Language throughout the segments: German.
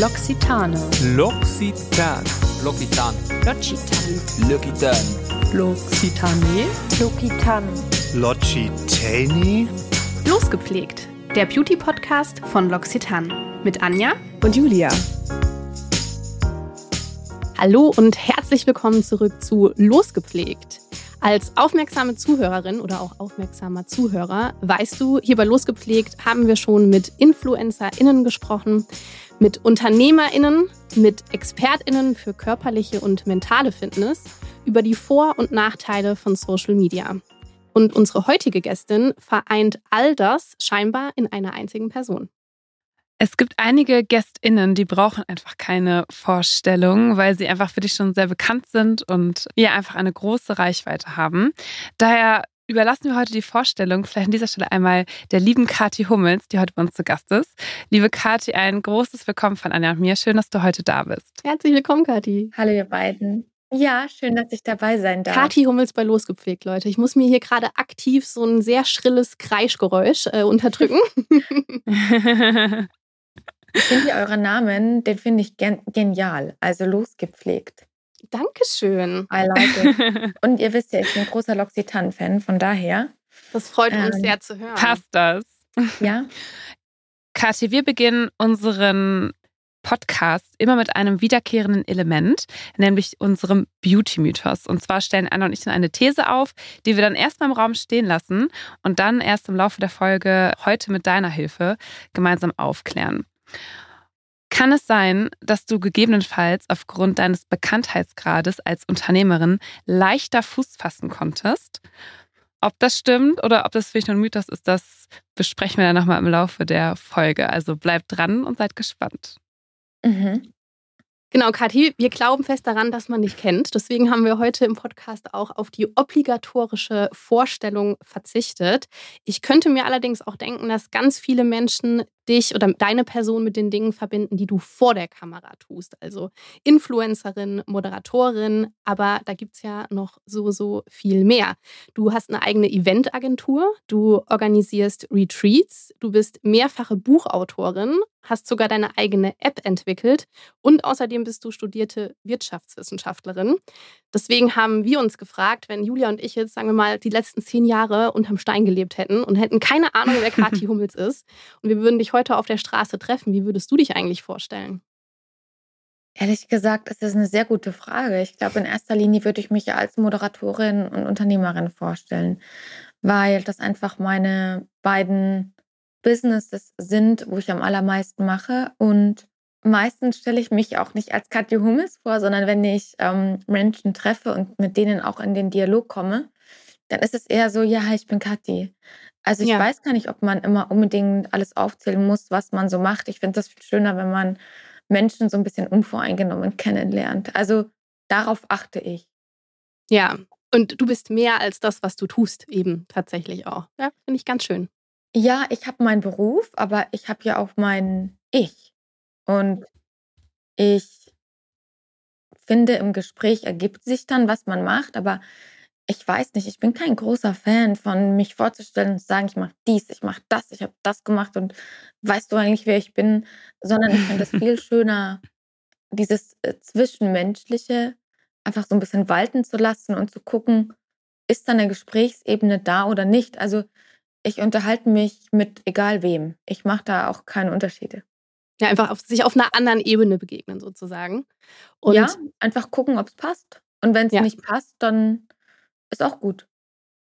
L'Occitane. L'Occitan. L'Occitan. L'Occitane. L'Occitan. L'Occitane. L'Occitan. L'Occitani? Losgepflegt. Der Beauty-Podcast von L'Occitane. Mit Anja Und Julia. Hallo und herzlich willkommen zurück zu Losgepflegt. Als aufmerksame Zuhörerin oder auch aufmerksamer Zuhörer weißt du, hier bei Losgepflegt haben wir schon mit InfluencerInnen gesprochen, mit UnternehmerInnen, mit ExpertInnen für körperliche und mentale Fitness über die Vor- und Nachteile von Social Media. Und unsere heutige Gästin vereint all das scheinbar in einer einzigen Person. Es gibt einige GästInnen, die brauchen einfach keine Vorstellung, weil sie einfach für dich schon sehr bekannt sind und ja einfach eine große Reichweite haben. Daher überlassen wir heute die Vorstellung vielleicht an dieser Stelle einmal der lieben Kathi Hummels, die heute bei uns zu Gast ist. Liebe Kathi, ein großes Willkommen von Anja und mir. Schön, dass du heute da bist. Herzlich willkommen, Kathi. Hallo ihr beiden. Ja, schön, dass ich dabei sein darf. Kathi Hummels bei Losgepflegt, Leute. Ich muss mir hier gerade aktiv so ein sehr schrilles Kreischgeräusch äh, unterdrücken. Ich finde euren Namen, den finde ich gen genial. Also losgepflegt. Dankeschön. I like it. Und ihr wisst ja, ich bin ein großer L'Occitane-Fan, von daher, Das freut uns Ähm, sehr zu hören. Passt das? ja. Kathi, wir beginnen unseren Podcast immer mit einem wiederkehrenden Element, nämlich unserem Beauty-Mythos. Und zwar stellen Anna und ich dann eine These auf, die wir dann erstmal im Raum stehen lassen und dann erst im Laufe der Folge heute mit deiner Hilfe gemeinsam aufklären. Kann es sein, dass du gegebenenfalls aufgrund deines Bekanntheitsgrades als Unternehmerin leichter Fuß fassen konntest? Ob das stimmt oder ob das vielleicht nur ein Mythos ist, das besprechen wir dann nochmal im Laufe der Folge. Also bleibt dran und seid gespannt. Mhm. Genau, Kathi, wir glauben fest daran, dass man dich kennt. Deswegen haben wir heute im Podcast auch auf die obligatorische Vorstellung verzichtet. Ich könnte mir allerdings auch denken, dass ganz viele Menschen dich oder deine Person mit den Dingen verbinden, die du vor der Kamera tust. Also Influencerin, Moderatorin, aber da gibt es ja noch so, so viel mehr. Du hast eine eigene Eventagentur, du organisierst Retreats, du bist mehrfache Buchautorin, hast sogar deine eigene App entwickelt und außerdem bist du studierte Wirtschaftswissenschaftlerin. Deswegen haben wir uns gefragt, wenn Julia und ich jetzt, sagen wir mal, die letzten zehn Jahre unterm Stein gelebt hätten und hätten keine Ahnung, wer Kathi Hummels ist und wir würden dich heute auf der Straße treffen, wie würdest du dich eigentlich vorstellen? Ehrlich gesagt, ist das eine sehr gute Frage. Ich glaube, in erster Linie würde ich mich als Moderatorin und Unternehmerin vorstellen, weil das einfach meine beiden Businesses sind, wo ich am allermeisten mache. Und meistens stelle ich mich auch nicht als Katja Hummels vor, sondern wenn ich ähm, Menschen treffe und mit denen auch in den Dialog komme, dann ist es eher so, ja, ich bin Kathi. Also ich Ja. weiß gar nicht, ob man immer unbedingt alles aufzählen muss, was man so macht. Ich finde das viel schöner, wenn man Menschen so ein bisschen unvoreingenommen kennenlernt. Also darauf achte ich. Ja, und du bist mehr als das, was du tust, eben tatsächlich auch. Ja, finde ich ganz schön. Ja, ich habe meinen Beruf, aber ich habe ja auch mein Ich. Und ich finde, im Gespräch ergibt sich dann, was man macht, aber ich weiß nicht, ich bin kein großer Fan von mich vorzustellen und zu sagen, ich mache dies, ich mache das, ich habe das gemacht und weißt du eigentlich, wer ich bin, sondern ich finde es viel schöner, dieses äh, Zwischenmenschliche einfach so ein bisschen walten zu lassen und zu gucken, ist da eine Gesprächsebene da oder nicht. Also ich unterhalte mich mit egal wem. Ich mache da auch keine Unterschiede. Ja, einfach auf, sich auf einer anderen Ebene begegnen, sozusagen. Und ja, einfach gucken, ob es passt. Und wenn es Ja. nicht passt, dann ist auch gut.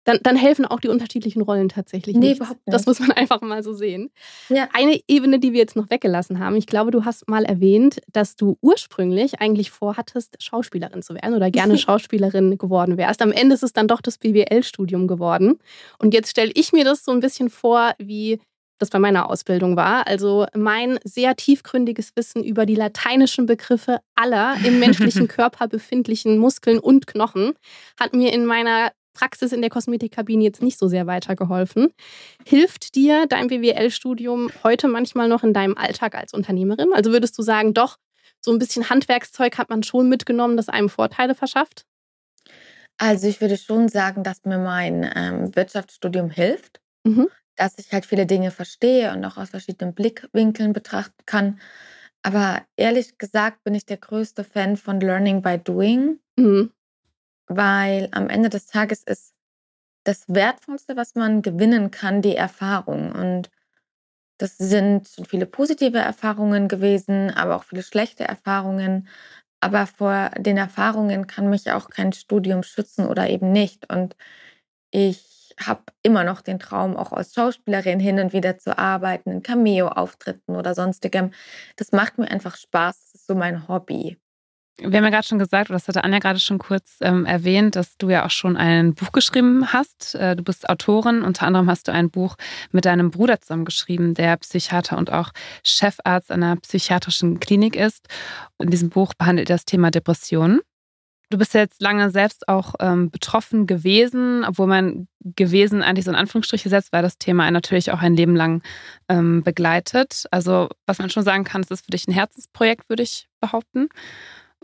dann, dann helfen auch die unterschiedlichen Rollen tatsächlich Nee, nicht. überhaupt Das nicht. muss man einfach mal so sehen. Ja. Eine Ebene, die wir jetzt noch weggelassen haben. Ich glaube, du hast mal erwähnt, dass du ursprünglich eigentlich vorhattest, Schauspielerin zu werden oder gerne Schauspielerin geworden wärst. Am Ende ist es dann doch das BWL-Studium geworden. Und jetzt stelle ich mir das so ein bisschen vor, wie das bei meiner Ausbildung war. Also mein sehr tiefgründiges Wissen über die lateinischen Begriffe aller im menschlichen Körper befindlichen Muskeln und Knochen hat mir in meiner Praxis in der Kosmetikkabine jetzt nicht so sehr weitergeholfen. Hilft dir dein BWL-Studium heute manchmal noch in deinem Alltag als Unternehmerin? Also würdest du sagen, doch, so ein bisschen Handwerkszeug hat man schon mitgenommen, das einem Vorteile verschafft? Also ich würde schon sagen, dass mir mein ähm, Wirtschaftsstudium hilft, Mhm. Dass ich halt viele Dinge verstehe und auch aus verschiedenen Blickwinkeln betrachten kann. Aber ehrlich gesagt bin ich der größte Fan von Learning by Doing, Mhm. weil am Ende des Tages ist das Wertvollste, was man gewinnen kann, die Erfahrung. Und das sind viele positive Erfahrungen gewesen, aber auch viele schlechte Erfahrungen. Aber vor den Erfahrungen kann mich auch kein Studium schützen oder eben nicht. Und ich habe immer noch den Traum, auch als Schauspielerin hin und wieder zu arbeiten, in Cameo-Auftritten oder sonstigem. Das macht mir einfach Spaß. Das ist so mein Hobby. Wir haben ja gerade schon gesagt, oder das hatte Anja gerade schon kurz ähm, erwähnt, dass du ja auch schon ein Buch geschrieben hast. Äh, du bist Autorin. Unter anderem hast du ein Buch mit deinem Bruder zusammen geschrieben, der Psychiater und auch Chefarzt einer psychiatrischen Klinik ist. In diesem Buch behandelt er das Thema Depressionen. Du bist ja jetzt lange selbst auch ähm, betroffen gewesen, obwohl man gewesen eigentlich so in Anführungsstriche setzt, weil das Thema natürlich auch ein Leben lang ähm, begleitet. Also was man schon sagen kann, es ist für dich ein Herzensprojekt, würde ich behaupten.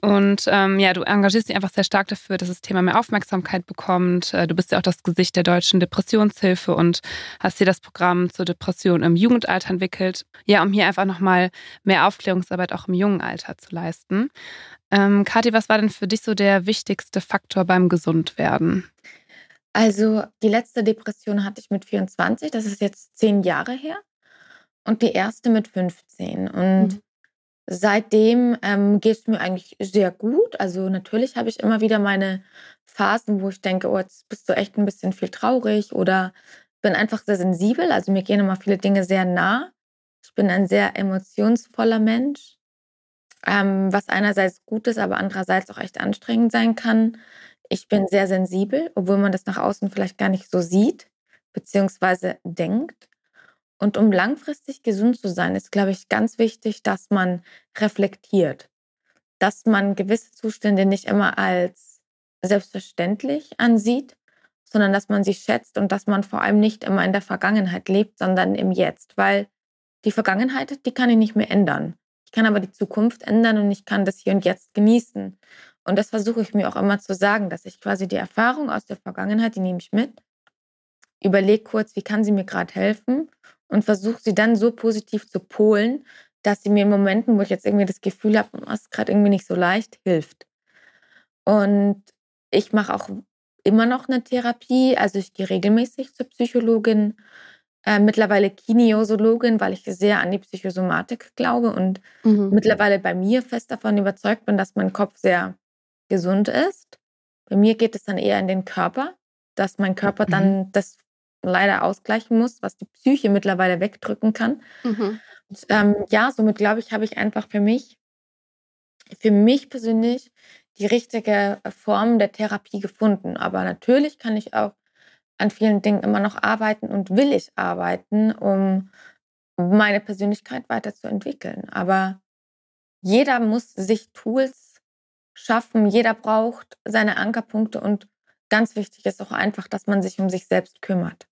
Und ähm, ja, du engagierst dich einfach sehr stark dafür, dass das Thema mehr Aufmerksamkeit bekommt. Äh, du bist ja auch das Gesicht der deutschen Depressionshilfe und hast hier das Programm zur Depression im Jugendalter entwickelt. Ja, um hier einfach nochmal mehr Aufklärungsarbeit auch im jungen Alter zu leisten. Ähm, Kathi, was war denn für dich so der wichtigste Faktor beim Gesundwerden? Also die letzte Depression hatte ich mit 24, das ist jetzt zehn Jahre her. Und die erste mit 15. Und Mhm. seitdem ähm, geht es mir eigentlich sehr gut. Also natürlich habe ich immer wieder meine Phasen, wo ich denke, oh, jetzt bist du echt ein bisschen viel traurig oder bin einfach sehr sensibel. Also mir gehen immer viele Dinge sehr nah. Ich bin ein sehr emotionsvoller Mensch, ähm, was einerseits gut ist, aber andererseits auch echt anstrengend sein kann. Ich bin sehr sensibel, obwohl man das nach außen vielleicht gar nicht so sieht, beziehungsweise denkt. Und um langfristig gesund zu sein, ist, glaube ich, ganz wichtig, dass man reflektiert, dass man gewisse Zustände nicht immer als selbstverständlich ansieht, sondern dass man sie schätzt und dass man vor allem nicht immer in der Vergangenheit lebt, sondern im Jetzt, weil die Vergangenheit, die kann ich nicht mehr ändern. Ich kann aber die Zukunft ändern und ich kann das hier und jetzt genießen. Und das versuche ich mir auch immer zu sagen, dass ich quasi die Erfahrung aus der Vergangenheit, die nehme ich mit, überlege kurz, wie kann sie mir gerade helfen und versuche sie dann so positiv zu polen, dass sie mir in Momenten, wo ich jetzt irgendwie das Gefühl habe, es ist gerade irgendwie nicht so leicht, hilft. Und ich mache auch immer noch eine Therapie, also ich gehe regelmäßig zur Psychologin, äh, mittlerweile Kinesiologin, weil ich sehr an die Psychosomatik glaube und Mhm. mittlerweile bei mir fest davon überzeugt bin, dass mein Kopf sehr gesund ist. Bei mir geht es dann eher in den Körper, dass mein Körper dann das leider ausgleichen muss, was die Psyche mittlerweile wegdrücken kann. Mhm. Und, ähm, ja, somit glaube ich, habe ich einfach für mich, für mich persönlich die richtige Form der Therapie gefunden. Aber natürlich kann ich auch an vielen Dingen immer noch arbeiten und will ich arbeiten, um meine Persönlichkeit weiterzuentwickeln. Aber jeder muss sich Tools schaffen, jeder braucht seine Ankerpunkte und ganz wichtig ist auch einfach, dass man sich um sich selbst kümmert.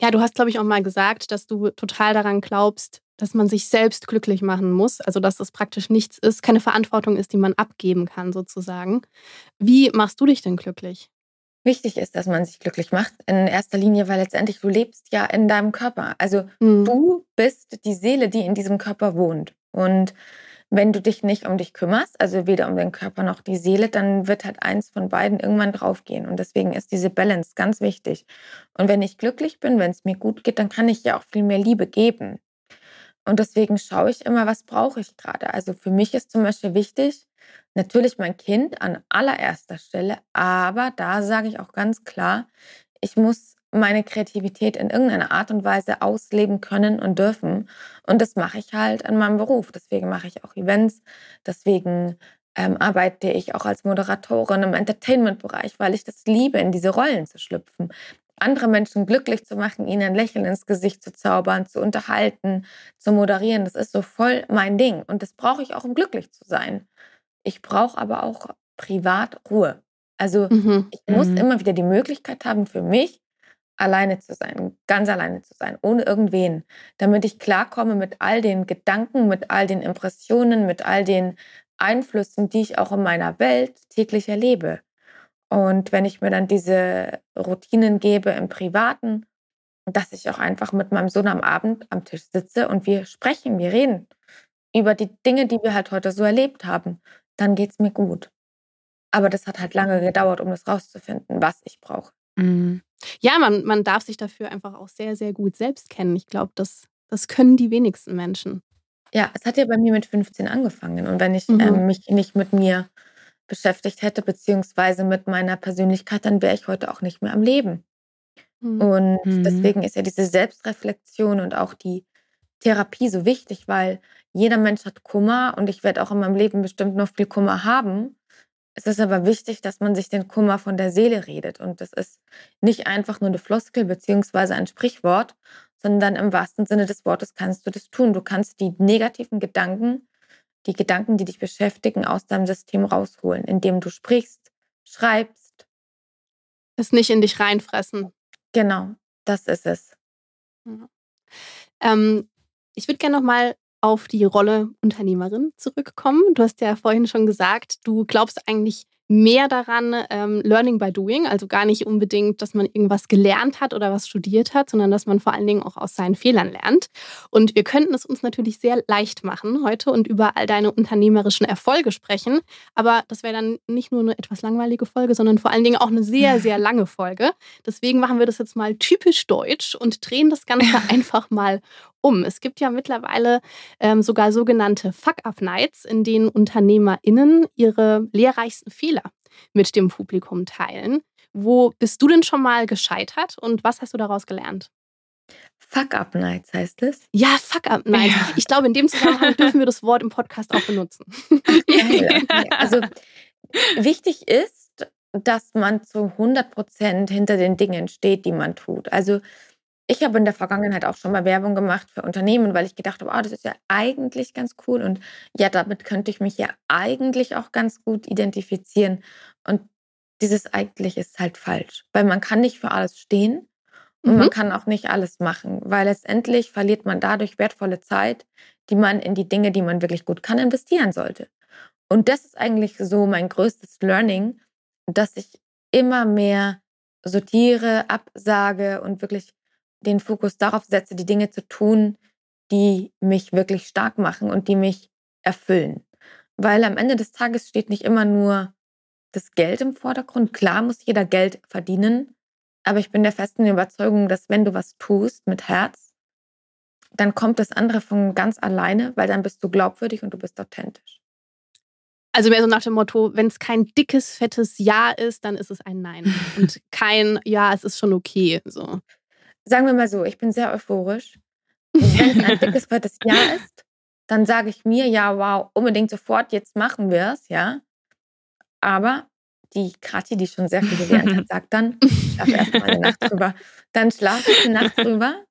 Ja, du hast, glaube ich, auch mal gesagt, dass du total daran glaubst, dass man sich selbst glücklich machen muss. Also, dass das praktisch nichts ist, keine Verantwortung ist, die man abgeben kann, sozusagen. Wie machst du dich denn glücklich? Wichtig ist, dass man sich glücklich macht, in erster Linie, weil letztendlich du lebst ja in deinem Körper. Also Mhm. du bist die Seele, die in diesem Körper wohnt. Und wenn du dich nicht um dich kümmerst, also weder um den Körper noch die Seele, dann wird halt eins von beiden irgendwann draufgehen. Und deswegen ist diese Balance ganz wichtig. Und wenn ich glücklich bin, wenn es mir gut geht, dann kann ich ja auch viel mehr Liebe geben. Und deswegen schaue ich immer, was brauche ich gerade. Also für mich ist zum Beispiel wichtig, natürlich mein Kind an allererster Stelle, aber da sage ich auch ganz klar, ich muss meine Kreativität in irgendeiner Art und Weise ausleben können und dürfen. Und das mache ich halt in meinem Beruf. Deswegen mache ich auch Events. Deswegen ähm, arbeite ich auch als Moderatorin im Entertainment-Bereich, weil ich das liebe, in diese Rollen zu schlüpfen. Andere Menschen glücklich zu machen, ihnen ein Lächeln ins Gesicht zu zaubern, zu unterhalten, zu moderieren, das ist so voll mein Ding. Und das brauche ich auch, um glücklich zu sein. Ich brauche aber auch privat Ruhe. Also Mhm. ich muss Mhm. immer wieder die Möglichkeit haben, für mich alleine zu sein, ganz alleine zu sein, ohne irgendwen, damit ich klarkomme mit all den Gedanken, mit all den Impressionen, mit all den Einflüssen, die ich auch in meiner Welt täglich erlebe. Und wenn ich mir dann diese Routinen gebe im Privaten, dass ich auch einfach mit meinem Sohn am Abend am Tisch sitze und wir sprechen, wir reden. über die Dinge, die wir halt heute so erlebt haben, dann geht es mir gut. Aber das hat halt lange gedauert, um das rauszufinden, was ich brauche. Mhm. Ja, man, man darf sich dafür einfach auch sehr, sehr gut selbst kennen. Ich glaube, das, das können die wenigsten Menschen. Ja, es hat ja bei mir mit 15 angefangen. Und wenn ich mhm. ähm, mich nicht mit mir beschäftigt hätte, beziehungsweise mit meiner Persönlichkeit, dann wäre ich heute auch nicht mehr am Leben. Mhm. Und mhm. deswegen ist ja diese Selbstreflexion und auch die Therapie so wichtig, weil jeder Mensch hat Kummer und ich werde auch in meinem Leben bestimmt noch viel Kummer haben. Es ist aber wichtig, dass man sich den Kummer von der Seele redet. Und das ist nicht einfach nur eine Floskel beziehungsweise ein Sprichwort, sondern im wahrsten Sinne des Wortes kannst du das tun. Du kannst die negativen Gedanken, die Gedanken, die dich beschäftigen, aus deinem System rausholen, indem du sprichst, schreibst. Es nicht in dich reinfressen. Genau, das ist es. Ja. Ähm, ich würde gerne nochmal auf die Rolle Unternehmerin zurückkommen. Du hast ja vorhin schon gesagt, du glaubst eigentlich mehr daran, ähm, Learning by Doing, also gar nicht unbedingt, dass man irgendwas gelernt hat oder was studiert hat, sondern dass man vor allen Dingen auch aus seinen Fehlern lernt. Und wir könnten es uns natürlich sehr leicht machen heute und über all deine unternehmerischen Erfolge sprechen. Aber das wäre dann nicht nur eine etwas langweilige Folge, sondern vor allen Dingen auch eine sehr, sehr lange Folge. Deswegen machen wir das jetzt mal typisch deutsch und drehen das Ganze einfach mal um. Es gibt ja mittlerweile ähm, sogar sogenannte Fuck-Up-Nights, in denen UnternehmerInnen ihre lehrreichsten Fehler mit dem Publikum teilen. Wo bist du denn schon mal gescheitert und was hast du daraus gelernt? Fuck-Up-Nights heißt es? Ja, Fuck-Up-Nights. Ja. Ich glaube, in dem Zusammenhang dürfen wir das Wort im Podcast auch benutzen. Ja, also wichtig ist, dass man zu 100 Prozent hinter den Dingen steht, die man tut. Also ich habe in der Vergangenheit auch schon mal Werbung gemacht für Unternehmen, weil ich gedacht habe, ah, das ist ja eigentlich ganz cool und ja, damit könnte ich mich ja eigentlich auch ganz gut identifizieren. Und dieses eigentlich ist halt falsch, weil man kann nicht für alles stehen und mhm. man kann auch nicht alles machen, weil letztendlich verliert man dadurch wertvolle Zeit, die man in die Dinge, die man wirklich gut kann, investieren sollte. Und das ist eigentlich so mein größtes Learning, dass ich immer mehr sortiere, absage und wirklich den Fokus darauf setze, die Dinge zu tun, die mich wirklich stark machen und die mich erfüllen. Weil am Ende des Tages steht nicht immer nur das Geld im Vordergrund. Klar muss jeder Geld verdienen, aber ich bin der festen Überzeugung, dass wenn du was tust mit Herz, dann kommt das andere von ganz alleine, weil dann bist du glaubwürdig und du bist authentisch. Also mehr so nach dem Motto, wenn es kein dickes, fettes Ja ist, dann ist es ein Nein. Und kein Ja, es ist schon okay. So sagen wir mal so, ich bin sehr euphorisch. Und wenn es ein dickes, fettes Ja ist, dann sage ich mir, ja, wow, unbedingt sofort, jetzt machen wir es, ja. Aber die Kathi, die schon sehr viel gelernt hat, sagt dann, ich schlafe erstmal eine Nacht drüber. Dann schlafe ich eine Nacht drüber,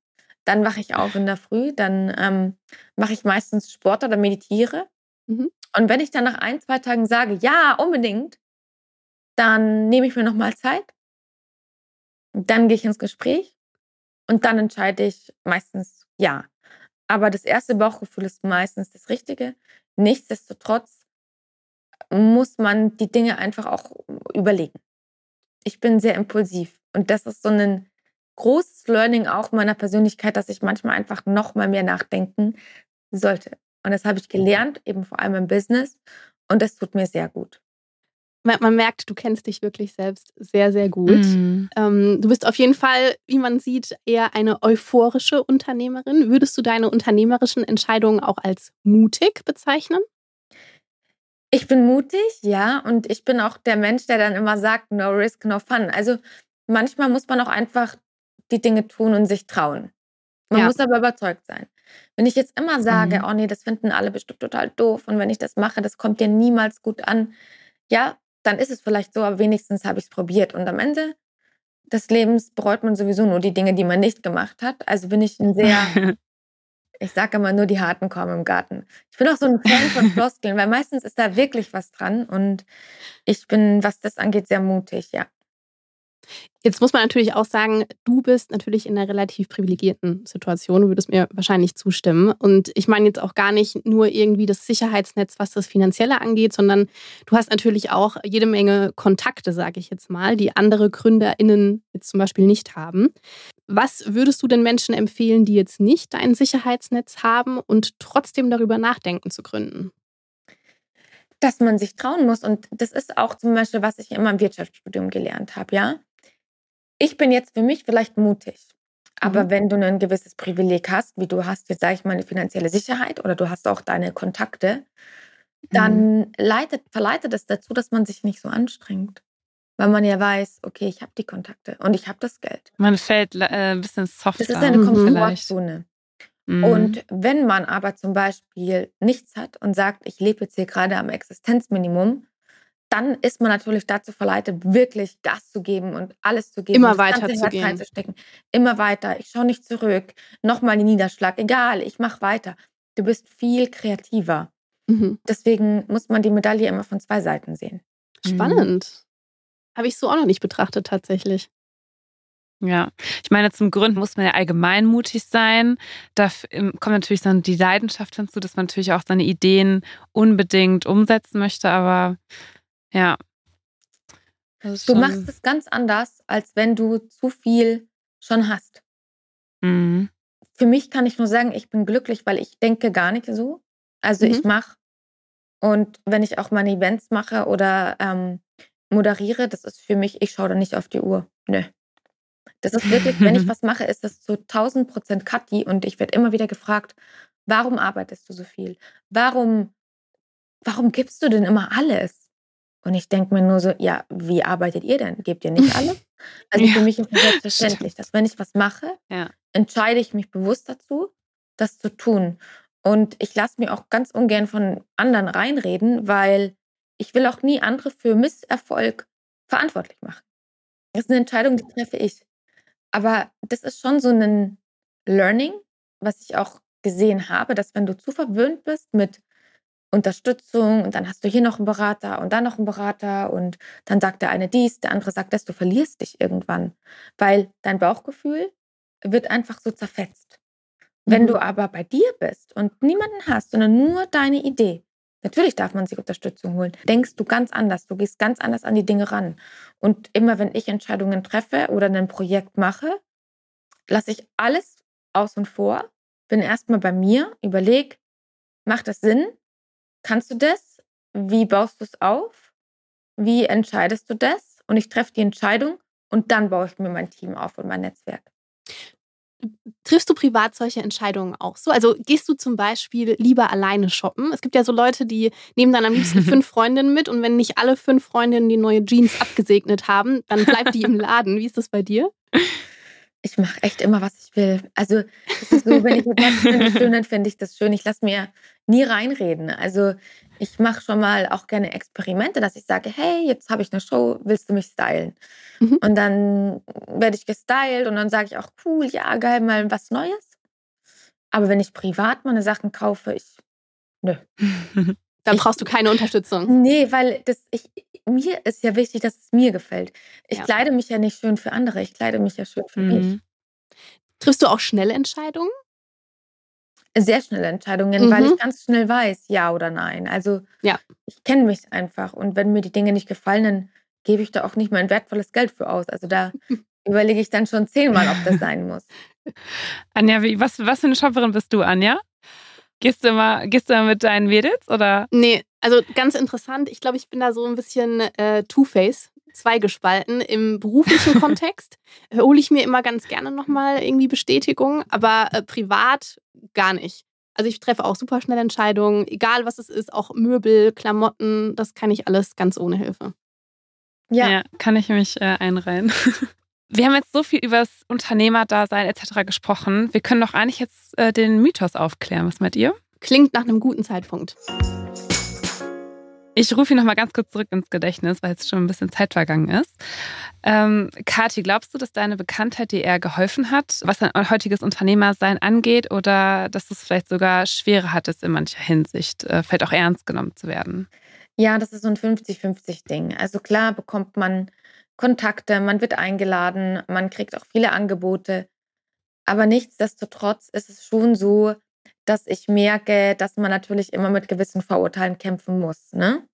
dann wache ich auf in der Früh, dann ähm, mache ich meistens Sport oder meditiere. Mhm. Und wenn ich dann nach ein, zwei Tagen sage, ja, unbedingt, dann nehme ich mir nochmal Zeit. Dann gehe ich ins Gespräch und dann entscheide ich meistens ja. Aber das erste Bauchgefühl ist meistens das Richtige. Nichtsdestotrotz muss man die Dinge einfach auch überlegen. Ich bin sehr impulsiv und das ist so ein großes Learning auch meiner Persönlichkeit, dass ich manchmal einfach noch mal mehr nachdenken sollte. Und das habe ich gelernt, eben vor allem im Business und das tut mir sehr gut man merkt, du kennst dich wirklich selbst sehr, sehr gut. Mhm. Ähm, du bist auf jeden Fall, wie man sieht, eher eine euphorische Unternehmerin. Würdest du deine unternehmerischen Entscheidungen auch als mutig bezeichnen? Ich bin mutig, ja, und ich bin auch der Mensch, der dann immer sagt, no risk, no fun. Also manchmal muss man auch einfach die Dinge tun und sich trauen. Man ja. muss aber überzeugt sein. Wenn ich jetzt immer sage, mhm. oh nee, das finden alle bestimmt total doof und wenn ich das mache, das kommt dir niemals gut an. Ja, dann ist es vielleicht so, aber wenigstens habe ich es probiert. Und am Ende des Lebens bereut man sowieso nur die Dinge, die man nicht gemacht hat. Also bin ich ein sehr, ich sage immer nur, die Harten kommen im Garten. Ich bin auch so ein Fan von Floskeln, weil meistens ist da wirklich was dran. Und ich bin, was das angeht, sehr mutig, ja. Jetzt muss man natürlich auch sagen, du bist natürlich in einer relativ privilegierten Situation, du würdest mir wahrscheinlich zustimmen. Und ich meine jetzt auch gar nicht nur irgendwie das Sicherheitsnetz, was das Finanzielle angeht, sondern du hast natürlich auch jede Menge Kontakte, sage ich jetzt mal, die andere GründerInnen jetzt zum Beispiel nicht haben. Was würdest du den Menschen empfehlen, die jetzt nicht dein Sicherheitsnetz haben und trotzdem darüber nachdenken zu gründen? Dass man sich trauen muss. Und das ist auch zum Beispiel, was ich immer im Wirtschaftsstudium gelernt habe, ja. Ich bin jetzt für mich vielleicht mutig. Aber mhm. wenn du ein gewisses Privileg hast, wie du hast jetzt, sage ich mal, eine finanzielle Sicherheit oder du hast auch deine Kontakte, dann mhm. leitet, verleitet es dazu, dass man sich nicht so anstrengt. Weil man ja weiß, okay, ich habe die Kontakte und ich habe das Geld. Man fällt äh, ein bisschen softer. Das ist eine Komfortzone. Mhm. Und wenn man aber zum Beispiel nichts hat und sagt, ich lebe jetzt hier gerade am Existenzminimum, dann ist man natürlich dazu verleitet, wirklich Gas zu geben und alles zu geben. Immer weiter zu gehen. Reinzustecken. Immer weiter. Ich schaue nicht zurück. Nochmal den Niederschlag. Egal, ich mache weiter. Du bist viel kreativer. Mhm. Deswegen muss man die Medaille immer von zwei Seiten sehen. Spannend. Mhm. Habe ich so auch noch nicht betrachtet tatsächlich. Ja, ich meine, zum Gründen muss man ja allgemein mutig sein. Da kommt natürlich dann die Leidenschaft hinzu, dass man natürlich auch seine Ideen unbedingt umsetzen möchte, aber ja. Du machst es ganz anders, als wenn du zu viel schon hast. Mhm. Für mich kann ich nur sagen, ich bin glücklich, weil ich denke gar nicht so. Also mhm. ich mache und wenn ich auch meine Events mache oder ähm, moderiere, das ist für mich, ich schaue da nicht auf die Uhr. Nö. Das ist wirklich, wenn ich was mache, ist das zu 1000 Prozent Kathi und ich werde immer wieder gefragt, warum arbeitest du so viel? Warum, warum gibst du denn immer alles? Und ich denke mir nur so, ja, wie arbeitet ihr denn? Gebt ihr nicht alle? Also ja, für mich ist es selbstverständlich, dass wenn ich was mache, ja. entscheide ich mich bewusst dazu, das zu tun. Und ich lasse mir auch ganz ungern von anderen reinreden, weil ich will auch nie andere für Misserfolg verantwortlich machen. Das ist eine Entscheidung, die treffe ich. Aber das ist schon so ein Learning, was ich auch gesehen habe, dass wenn du zu verwöhnt bist mit Unterstützung und dann hast du hier noch einen Berater und dann noch einen Berater und dann sagt der eine dies, der andere sagt das, du verlierst dich irgendwann, weil dein Bauchgefühl wird einfach so zerfetzt. Wenn du mhm. aber bei dir bist und niemanden hast, sondern nur deine Idee, natürlich darf man sich Unterstützung holen, denkst du ganz anders, du gehst ganz anders an die Dinge ran. Und immer wenn ich Entscheidungen treffe oder ein Projekt mache, lasse ich alles aus und vor, bin erstmal bei mir, überleg, macht das Sinn? Kannst du das? Wie baust du es auf? Wie entscheidest du das? Und ich treffe die Entscheidung und dann baue ich mir mein Team auf und mein Netzwerk. Triffst du privat solche Entscheidungen auch so? Also gehst du zum Beispiel lieber alleine shoppen? Es gibt ja so Leute, die nehmen dann am liebsten fünf Freundinnen mit und wenn nicht alle fünf Freundinnen die neue Jeans abgesegnet haben, dann bleibt die im Laden. Wie ist das bei dir? Ich mache echt immer, was ich will. Also so, wenn ich etwas finde schön, dann finde ich das schön. Ich lasse mir nie reinreden. Also ich mache schon mal auch gerne Experimente, dass ich sage, hey, jetzt habe ich eine Show, willst du mich stylen? Mhm. Und dann werde ich gestylt und dann sage ich auch, cool, ja, geil, mal was Neues. Aber wenn ich privat meine Sachen kaufe, ich, nö. Dann brauchst du keine Unterstützung. Nee, weil das, ich, mir ist ja wichtig, dass es mir gefällt. Ich ja. kleide mich ja nicht schön für andere, ich kleide mich ja schön für mhm. mich. Triffst du auch schnelle Entscheidungen? sehr schnelle Entscheidungen, mhm. weil ich mhm. ganz schnell weiß, ja oder nein. Also ja. ich kenne mich einfach und wenn mir die Dinge nicht gefallen, dann gebe ich da auch nicht mein wertvolles Geld für aus. Also da überlege ich dann schon zehnmal, ob das sein muss. Anja, wie, was, was für eine Shopperin bist du, Anja? Gehst du immer, gehst du immer mit deinen Mädels oder? Nee, also ganz interessant. Ich glaube, ich bin da so ein bisschen äh, Two-Face zweigespalten. Im beruflichen Kontext hole ich mir immer ganz gerne nochmal irgendwie Bestätigung, aber äh, privat gar nicht. Also ich treffe auch super schnell Entscheidungen, egal was es ist, auch Möbel, Klamotten, das kann ich alles ganz ohne Hilfe. Ja, ja kann ich mich äh, einreihen. Wir haben jetzt so viel über das Unternehmerdasein etc. gesprochen. Wir können doch eigentlich jetzt äh, den Mythos aufklären. Was meint ihr? Klingt nach einem guten Zeitpunkt. Ich rufe ihn noch mal ganz kurz zurück ins Gedächtnis, weil jetzt schon ein bisschen Zeit vergangen ist. Ähm, Kathi, glaubst du, dass deine Bekanntheit dir eher geholfen hat, was dein heutiges Unternehmersein angeht, oder dass du es vielleicht sogar schwerer hattest in mancher Hinsicht, äh, vielleicht auch ernst genommen zu werden? Ja, das ist so ein 50-50-Ding. Also klar bekommt man Kontakte, man wird eingeladen, man kriegt auch viele Angebote. Aber nichtsdestotrotz ist es schon so, dass ich merke, dass man natürlich immer mit gewissen Vorurteilen kämpfen muss. Ne?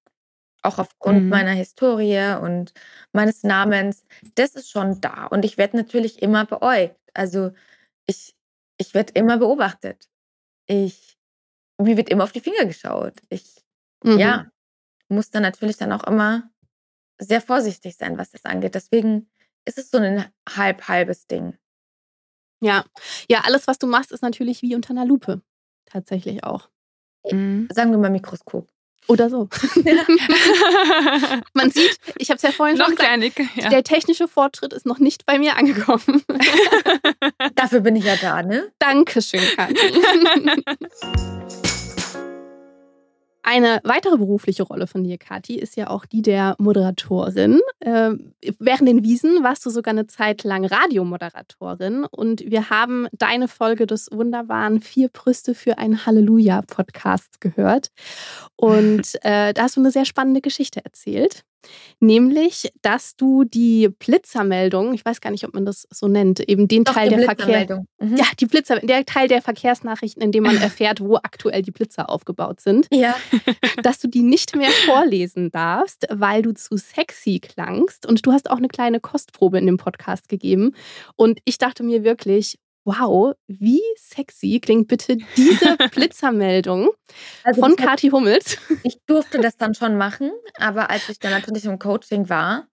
Auch aufgrund mhm. meiner Historie und meines Namens. Das ist schon da. Und ich werde natürlich immer beäugt. Also ich, ich werde immer beobachtet. Ich, mir wird immer auf die Finger geschaut. Ich, Mhm. ja, muss dann natürlich dann auch immer sehr vorsichtig sein, was das angeht. Deswegen ist es so ein halb-halbes Ding. Ja. Ja, alles, was du machst, ist natürlich wie unter einer Lupe. Tatsächlich auch. Mhm. Sagen wir mal Mikroskop. Oder so. Man sieht, ich habe es ja vorhin schon Noch gesagt, kleine, ja. der technische Fortschritt ist noch nicht bei mir angekommen. Dafür bin ich ja da, ne? Dankeschön, Kathi. Eine weitere berufliche Rolle von dir, Kathi, ist ja auch die der Moderatorin. Ähm, während den Wiesen warst du sogar eine Zeit lang Radiomoderatorin und wir haben deine Folge des wunderbaren Vier Brüste für ein Halleluja-Podcast gehört. Und äh, da hast du eine sehr spannende Geschichte erzählt. Nämlich, dass du die Blitzermeldung, ich weiß gar nicht, ob man das so nennt, eben den Doch, Teil der Verkehr. Mhm. ja, die Blitzer, der Teil der Verkehrsnachrichten, in dem man erfährt, wo aktuell die Blitzer aufgebaut sind, Ja. dass du die nicht mehr vorlesen darfst, weil du zu sexy klangst. Und du hast auch eine kleine Kostprobe in dem Podcast gegeben. Und ich dachte mir wirklich, wow, wie sexy klingt bitte diese Blitzermeldung Also von Kathi Hummels. ich durfte das dann schon machen, aber als ich dann natürlich im Coaching war,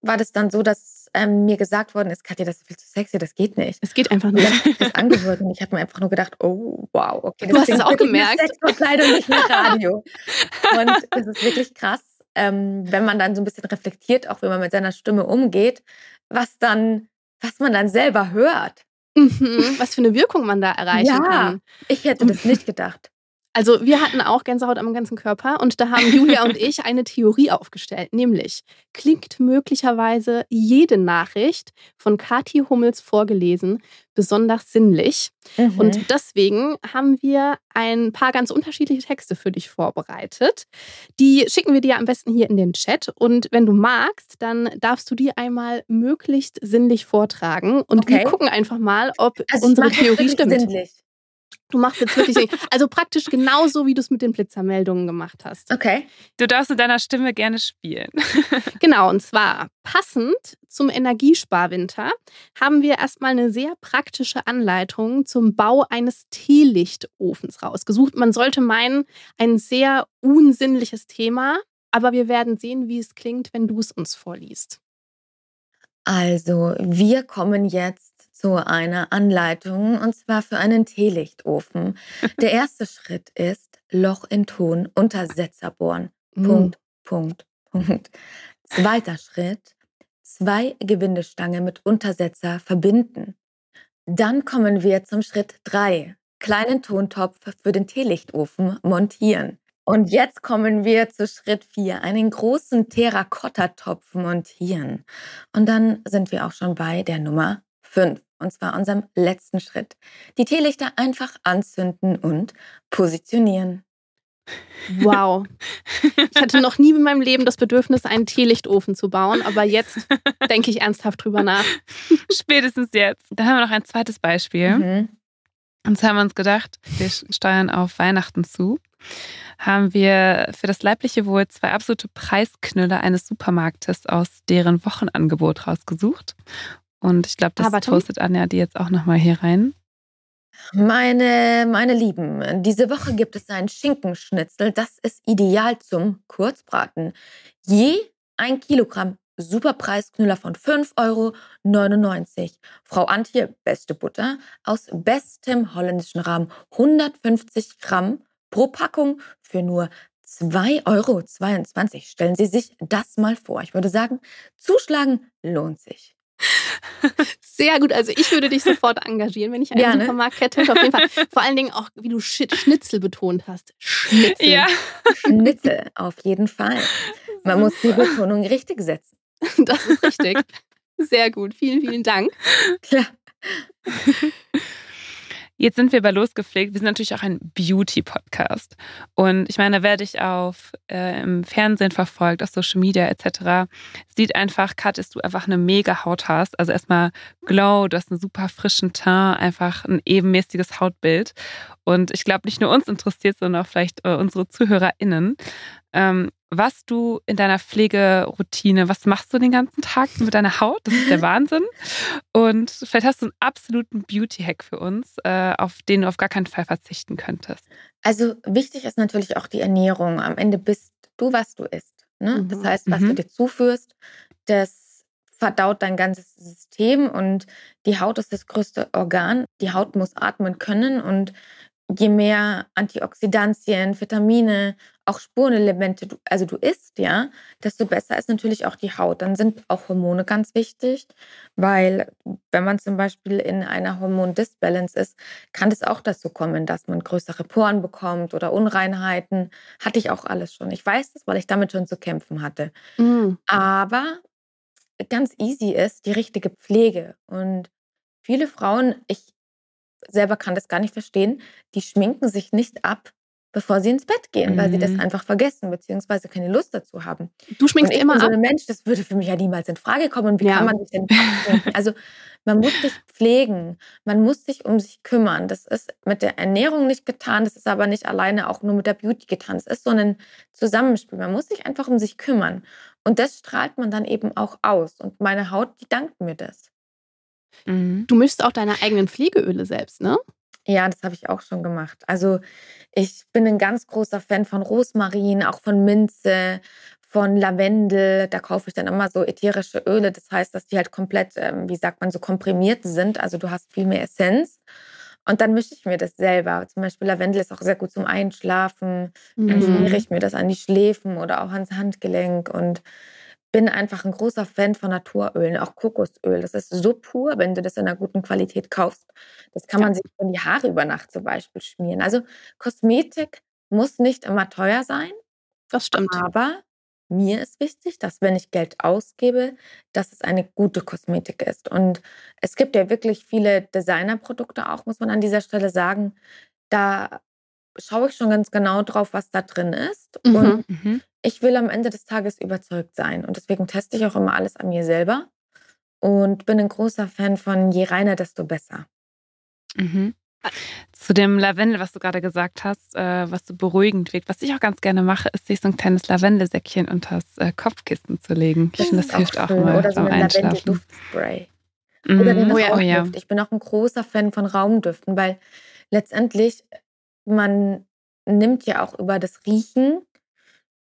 war das dann so, dass ähm, mir gesagt worden ist, Katja, das ist viel zu sexy, das geht nicht. Es geht einfach Und dann nicht. habe ich angehört und ich habe mir einfach nur gedacht, oh, wow, okay. Du hast es auch gemerkt. Sexverkleidung, nicht nach Radio. Und es ist wirklich krass, ähm, wenn man dann so ein bisschen reflektiert, auch wenn man mit seiner Stimme umgeht, was dann, was man dann selber hört. Mhm, was für eine Wirkung man da erreichen Ja. kann. Ich hätte das nicht gedacht. Also wir hatten auch Gänsehaut am ganzen Körper und da haben Julia und ich eine Theorie aufgestellt, nämlich klingt möglicherweise jede Nachricht von Kathi Hummels vorgelesen besonders sinnlich. Mhm. Und deswegen haben wir ein paar ganz unterschiedliche Texte für dich vorbereitet. Die schicken wir dir am besten hier in den Chat. Und wenn du magst, dann darfst du die einmal möglichst sinnlich vortragen. Und wir Okay. gucken einfach mal, ob also unsere Theorie stimmt. sinnlich. Du machst jetzt wirklich, also praktisch genauso, wie du es mit den Blitzermeldungen gemacht hast. Okay. Du darfst mit deiner Stimme gerne spielen. Genau, und zwar passend zum Energiesparwinter haben wir erstmal eine sehr praktische Anleitung zum Bau eines Teelichtofens rausgesucht. Man sollte meinen, ein sehr unsinnliches Thema, aber wir werden sehen, wie es klingt, wenn du es uns vorliest. Also, wir kommen jetzt zu einer Anleitung und zwar für einen Teelichtofen. Der erste Schritt ist Loch in Ton, Untersetzer bohren. Punkt, Punkt, Punkt. Zweiter Schritt, zwei Gewindestange mit Untersetzer verbinden. Dann kommen wir zum Schritt drei, kleinen Tontopf für den Teelichtofen montieren. Und jetzt kommen wir zu Schritt vier, einen großen Terrakottatopf montieren. Und dann sind wir auch schon bei der Nummer fünf, und zwar unserem letzten Schritt. Die Teelichter einfach anzünden und positionieren. Wow. Ich hatte noch nie in meinem Leben das Bedürfnis, einen Teelichtofen zu bauen, aber jetzt denke ich ernsthaft drüber nach. Spätestens jetzt. Dann haben wir noch ein zweites Beispiel. Mhm. Und zwar haben wir uns gedacht, wir steuern auf Weihnachten zu. Haben wir für das leibliche Wohl zwei absolute Preisknüller eines Supermarktes aus deren Wochenangebot rausgesucht. Und ich glaube, das Aber postet Anja die jetzt auch nochmal hier rein. Meine, meine Lieben, diese Woche gibt es ein Schinkenschnitzel. Das ist ideal zum Kurzbraten. Je ein Kilogramm Superpreisknüller von 5,99 Euro. Frau Antje, beste Butter, aus bestem holländischen Rahmen. 150 Gramm pro Packung für nur 2,22 Euro. Stellen Sie sich das mal vor. Ich würde sagen, zuschlagen lohnt sich. Sehr gut. Also ich würde dich sofort engagieren, wenn ich einen Ja, ne? Supermarkt hätte. Auf jeden Fall. Vor allen Dingen auch, wie du Schnitzel betont hast. Schnitzel. Schnitzel, auf jeden Fall. Man muss die Betonung richtig setzen. Das ist richtig. Sehr gut. Vielen, vielen Dank. Klar. Jetzt sind wir bei Losgepflegt. Wir sind natürlich auch ein Beauty-Podcast. Und ich meine, wer dich auf äh, im Fernsehen verfolgt, auf Social Media etc., sieht einfach, Kat, dass du einfach eine mega Haut hast. Also erstmal Glow, du hast einen super frischen Teint, einfach ein ebenmäßiges Hautbild. Und ich glaube, nicht nur uns interessiert, sondern auch vielleicht äh, unsere ZuhörerInnen. Ähm, was du in deiner Pflegeroutine, was machst du den ganzen Tag mit deiner Haut? Das ist der Wahnsinn. Und vielleicht hast du einen absoluten Beauty-Hack für uns, äh, auf den du auf gar keinen Fall verzichten könntest. Also wichtig ist natürlich auch die Ernährung. Am Ende bist du, was du isst. Ne? Das Mhm. heißt, was du Mhm. dir zuführst, das verdaut dein ganzes System und die Haut ist das größte Organ. Die Haut muss atmen können und je mehr Antioxidantien, Vitamine, auch Spurenelemente, du, also du isst, ja, desto besser ist natürlich auch die Haut. Dann sind auch Hormone ganz wichtig, weil wenn man zum Beispiel in einer Hormondisbalance ist, kann es auch dazu kommen, dass man größere Poren bekommt oder Unreinheiten. Hatte ich auch alles schon. Ich weiß das, weil ich damit schon zu kämpfen hatte. Mhm. Aber ganz easy ist die richtige Pflege. Und viele Frauen, ich selber kann das gar nicht verstehen, die schminken sich nicht ab, bevor sie ins Bett gehen, weil sie das Mhm. einfach vergessen, beziehungsweise keine Lust dazu haben. Du Und schminkst immer so ab. ein Mensch, das würde für mich ja niemals in Frage kommen. Wie Ja. kann man sich denn abschminken? Also man muss sich pflegen, man muss sich um sich kümmern. Das ist mit der Ernährung nicht getan, das ist aber nicht alleine auch nur mit der Beauty getan. Es ist so ein Zusammenspiel. Man muss sich einfach um sich kümmern. Und das strahlt man dann eben auch aus. Und meine Haut, die dankt mir das. Mhm. Du mischst auch deine eigenen Pflegeöle selbst, ne? Ja, das habe ich auch schon gemacht. Also ich bin ein ganz großer Fan von Rosmarin, auch von Minze, von Lavendel. Da kaufe ich dann immer so ätherische Öle. Das heißt, dass die halt komplett, ähm, wie sagt man, so komprimiert sind. Also du hast viel mehr Essenz. Und dann mische ich mir das selber. Zum Beispiel Lavendel ist auch sehr gut zum Einschlafen. Dann Mhm. schmiere ich mir das an die Schläfen oder auch ans Handgelenk und bin einfach ein großer Fan von Naturölen, auch Kokosöl. Das ist so pur, wenn du das in einer guten Qualität kaufst. Das kann Ja. man sich in die Haare über Nacht zum Beispiel schmieren. Also Kosmetik muss nicht immer teuer sein, Das stimmt. aber mir ist wichtig, dass wenn ich Geld ausgebe, dass es eine gute Kosmetik ist. Und es gibt ja wirklich viele Designerprodukte auch, muss man an dieser Stelle sagen. Da schaue ich schon ganz genau drauf, was da drin ist. Mhm. Und Mhm. Ich will am Ende des Tages überzeugt sein. Und deswegen teste ich auch immer alles an mir selber. Und bin ein großer Fan von je reiner, desto besser. Mhm. Zu dem Lavendel, was du gerade gesagt hast, äh, was so beruhigend wirkt. Was ich auch ganz gerne mache, ist, sich so ein kleines Lavendelsäckchen unters äh, Kopfkissen zu legen. Ich finde, das hilft auch schön. mal Oder so ein. Lavendel-Duftspray. Oder den Mhm. Raumduft. Ich bin auch ein großer Fan von Raumdüften, weil letztendlich man nimmt ja auch über das Riechen,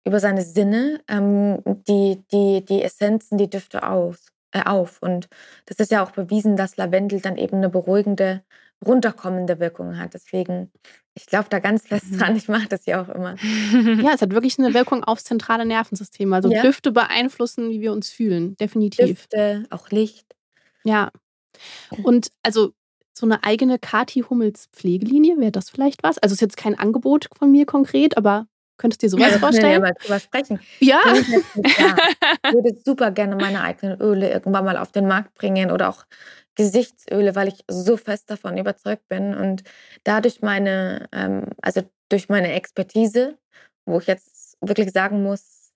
über seine Sinne ähm, die, die, die Essenzen, die Düfte aus, äh, auf. Und das ist ja auch bewiesen, dass Lavendel dann eben eine beruhigende, runterkommende Wirkung hat. Deswegen, ich glaube da ganz fest Mhm. dran. Ich mache das ja auch immer. Ja, es hat wirklich eine Wirkung aufs zentrale Nervensystem. Also Ja. Düfte beeinflussen, wie wir uns fühlen. Definitiv. Düfte, auch Licht. Ja. Und also so eine eigene Kati Hummels Pflegelinie, wäre das vielleicht was? Also ist jetzt kein Angebot von mir konkret, aber könntest du dir sowas Ja, ja vorstellen? mal drüber sprechen. Ja. Ja. Ich würde super gerne meine eigenen Öle irgendwann mal auf den Markt bringen oder auch Gesichtsöle, weil ich so fest davon überzeugt bin und dadurch meine, ähm, also durch meine Expertise, wo ich jetzt wirklich sagen muss,